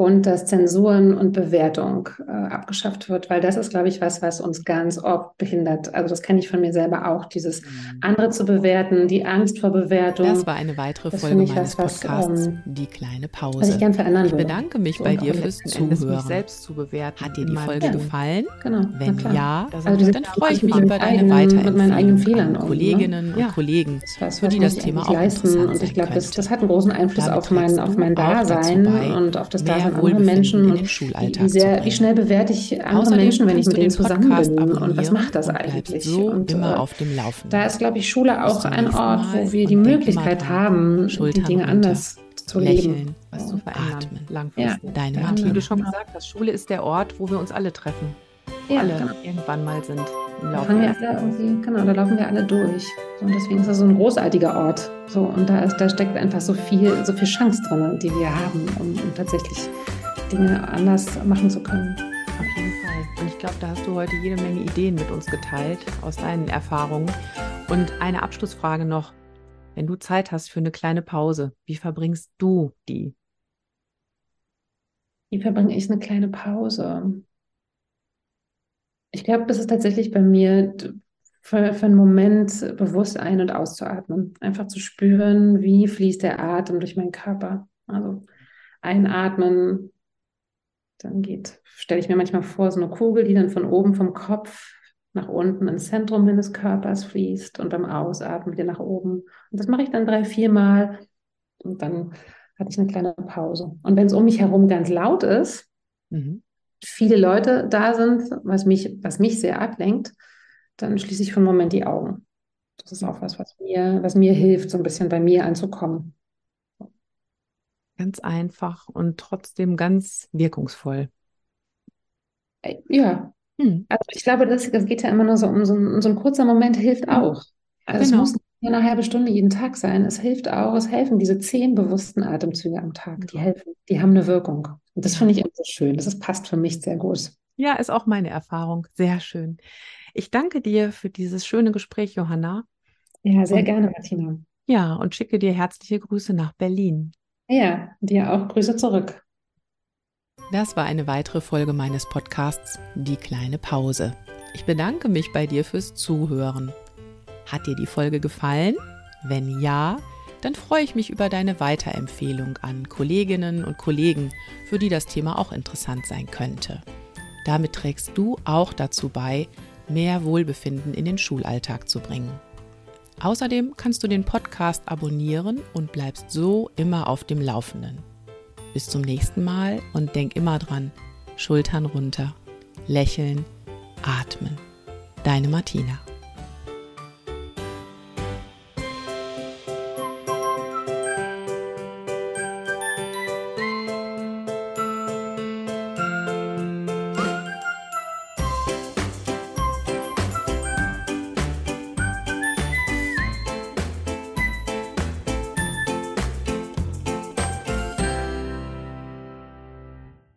und dass Zensuren und Bewertung äh, abgeschafft wird, weil das ist, glaube ich, was, was uns ganz oft behindert. Also das kenne ich von mir selber auch, dieses mhm. andere zu bewerten, die Angst vor Bewertung. Das war eine weitere das Folge meines was, Podcasts, ähm, die kleine Pause. Was ich gern verändern Ich bedanke mich so, bei dir fürs Zuhören. Mich selbst zu bewerten. Hat dir die Folge ja. gefallen? Genau. Wenn ja, also dann freue ich mich über deine Weiterempfehlung mit meinen eigenen Fehlern an Kolleginnen ne? und Kollegen, für die das Thema auch leisten. Und ich glaube, das, das hat einen großen Einfluss auf mein, auf mein Dasein und auf das Dasein von anderen Menschen und wie, sehr, wie schnell bewerte ich andere Außerdem Menschen, wenn ich mit denen zusammen bin und was macht das eigentlich? So und immer äh, auf dem Laufenden. Da ist, glaube ich, Schule auch ein Ort, wo wir die Möglichkeit haben, die Dinge anders zu leben. Was zu verändern, Atmen. langfristig. Ja. Deine ja, Wie du schon gesagt hast, Schule ist der Ort, wo wir uns alle treffen. Ja, alle genau. irgendwann mal sind im Laufe da wir alle Genau, da laufen wir alle durch. Und deswegen ist das so ein großartiger Ort. So, und da, ist, da steckt einfach so viel, so viel Chance drin, die wir haben, um, um tatsächlich Dinge anders machen zu können. Auf jeden Fall. Und ich glaube, da hast du heute jede Menge Ideen mit uns geteilt aus deinen Erfahrungen. Und eine Abschlussfrage noch. Wenn du Zeit hast für eine kleine Pause, wie verbringst du die? Wie verbringe ich eine kleine Pause? Ich glaube, das ist tatsächlich bei mir für, für einen Moment bewusst ein- und auszuatmen. Einfach zu spüren, wie fließt der Atem durch meinen Körper. Also einatmen, dann geht, stelle ich mir manchmal vor, so eine Kugel, die dann von oben vom Kopf nach unten ins Zentrum meines Körpers fließt und beim Ausatmen wieder nach oben. Und das mache ich dann drei, vier Mal und dann hatte ich eine kleine Pause. Und wenn es um mich herum ganz laut ist, mhm. Viele Leute da sind, was mich, was mich sehr ablenkt, dann schließe ich für einen Moment die Augen. Das ist auch was, was mir, was mir hilft, so ein bisschen bei mir anzukommen. Ganz einfach und trotzdem ganz wirkungsvoll. Äh, ja. Hm. Also ich glaube, das, das geht ja immer nur so um so, ein, so ein kurzer Moment hilft auch. Also genau. es muss nicht eine halbe Stunde jeden Tag sein. Es hilft auch, es helfen diese zehn bewussten Atemzüge am Tag. Die helfen, die haben eine Wirkung. Und das finde ich immer so schön. Das ist, passt für mich sehr gut. Ja, ist auch meine Erfahrung. Sehr schön. Ich danke dir für dieses schöne Gespräch, Johanna. Ja, sehr und, gerne, Martina. Ja, und schicke dir herzliche Grüße nach Berlin. Ja, dir auch Grüße zurück. Das war eine weitere Folge meines Podcasts Die kleine Pause. Ich bedanke mich bei dir fürs Zuhören. Hat dir die Folge gefallen? Wenn ja, dann freue ich mich über deine Weiterempfehlung an Kolleginnen und Kollegen, für die das Thema auch interessant sein könnte. Damit trägst du auch dazu bei, mehr Wohlbefinden in den Schulalltag zu bringen. Außerdem kannst du den Podcast abonnieren und bleibst so immer auf dem Laufenden. Bis zum nächsten Mal und denk immer dran, Schultern runter, lächeln, atmen. Deine Martina.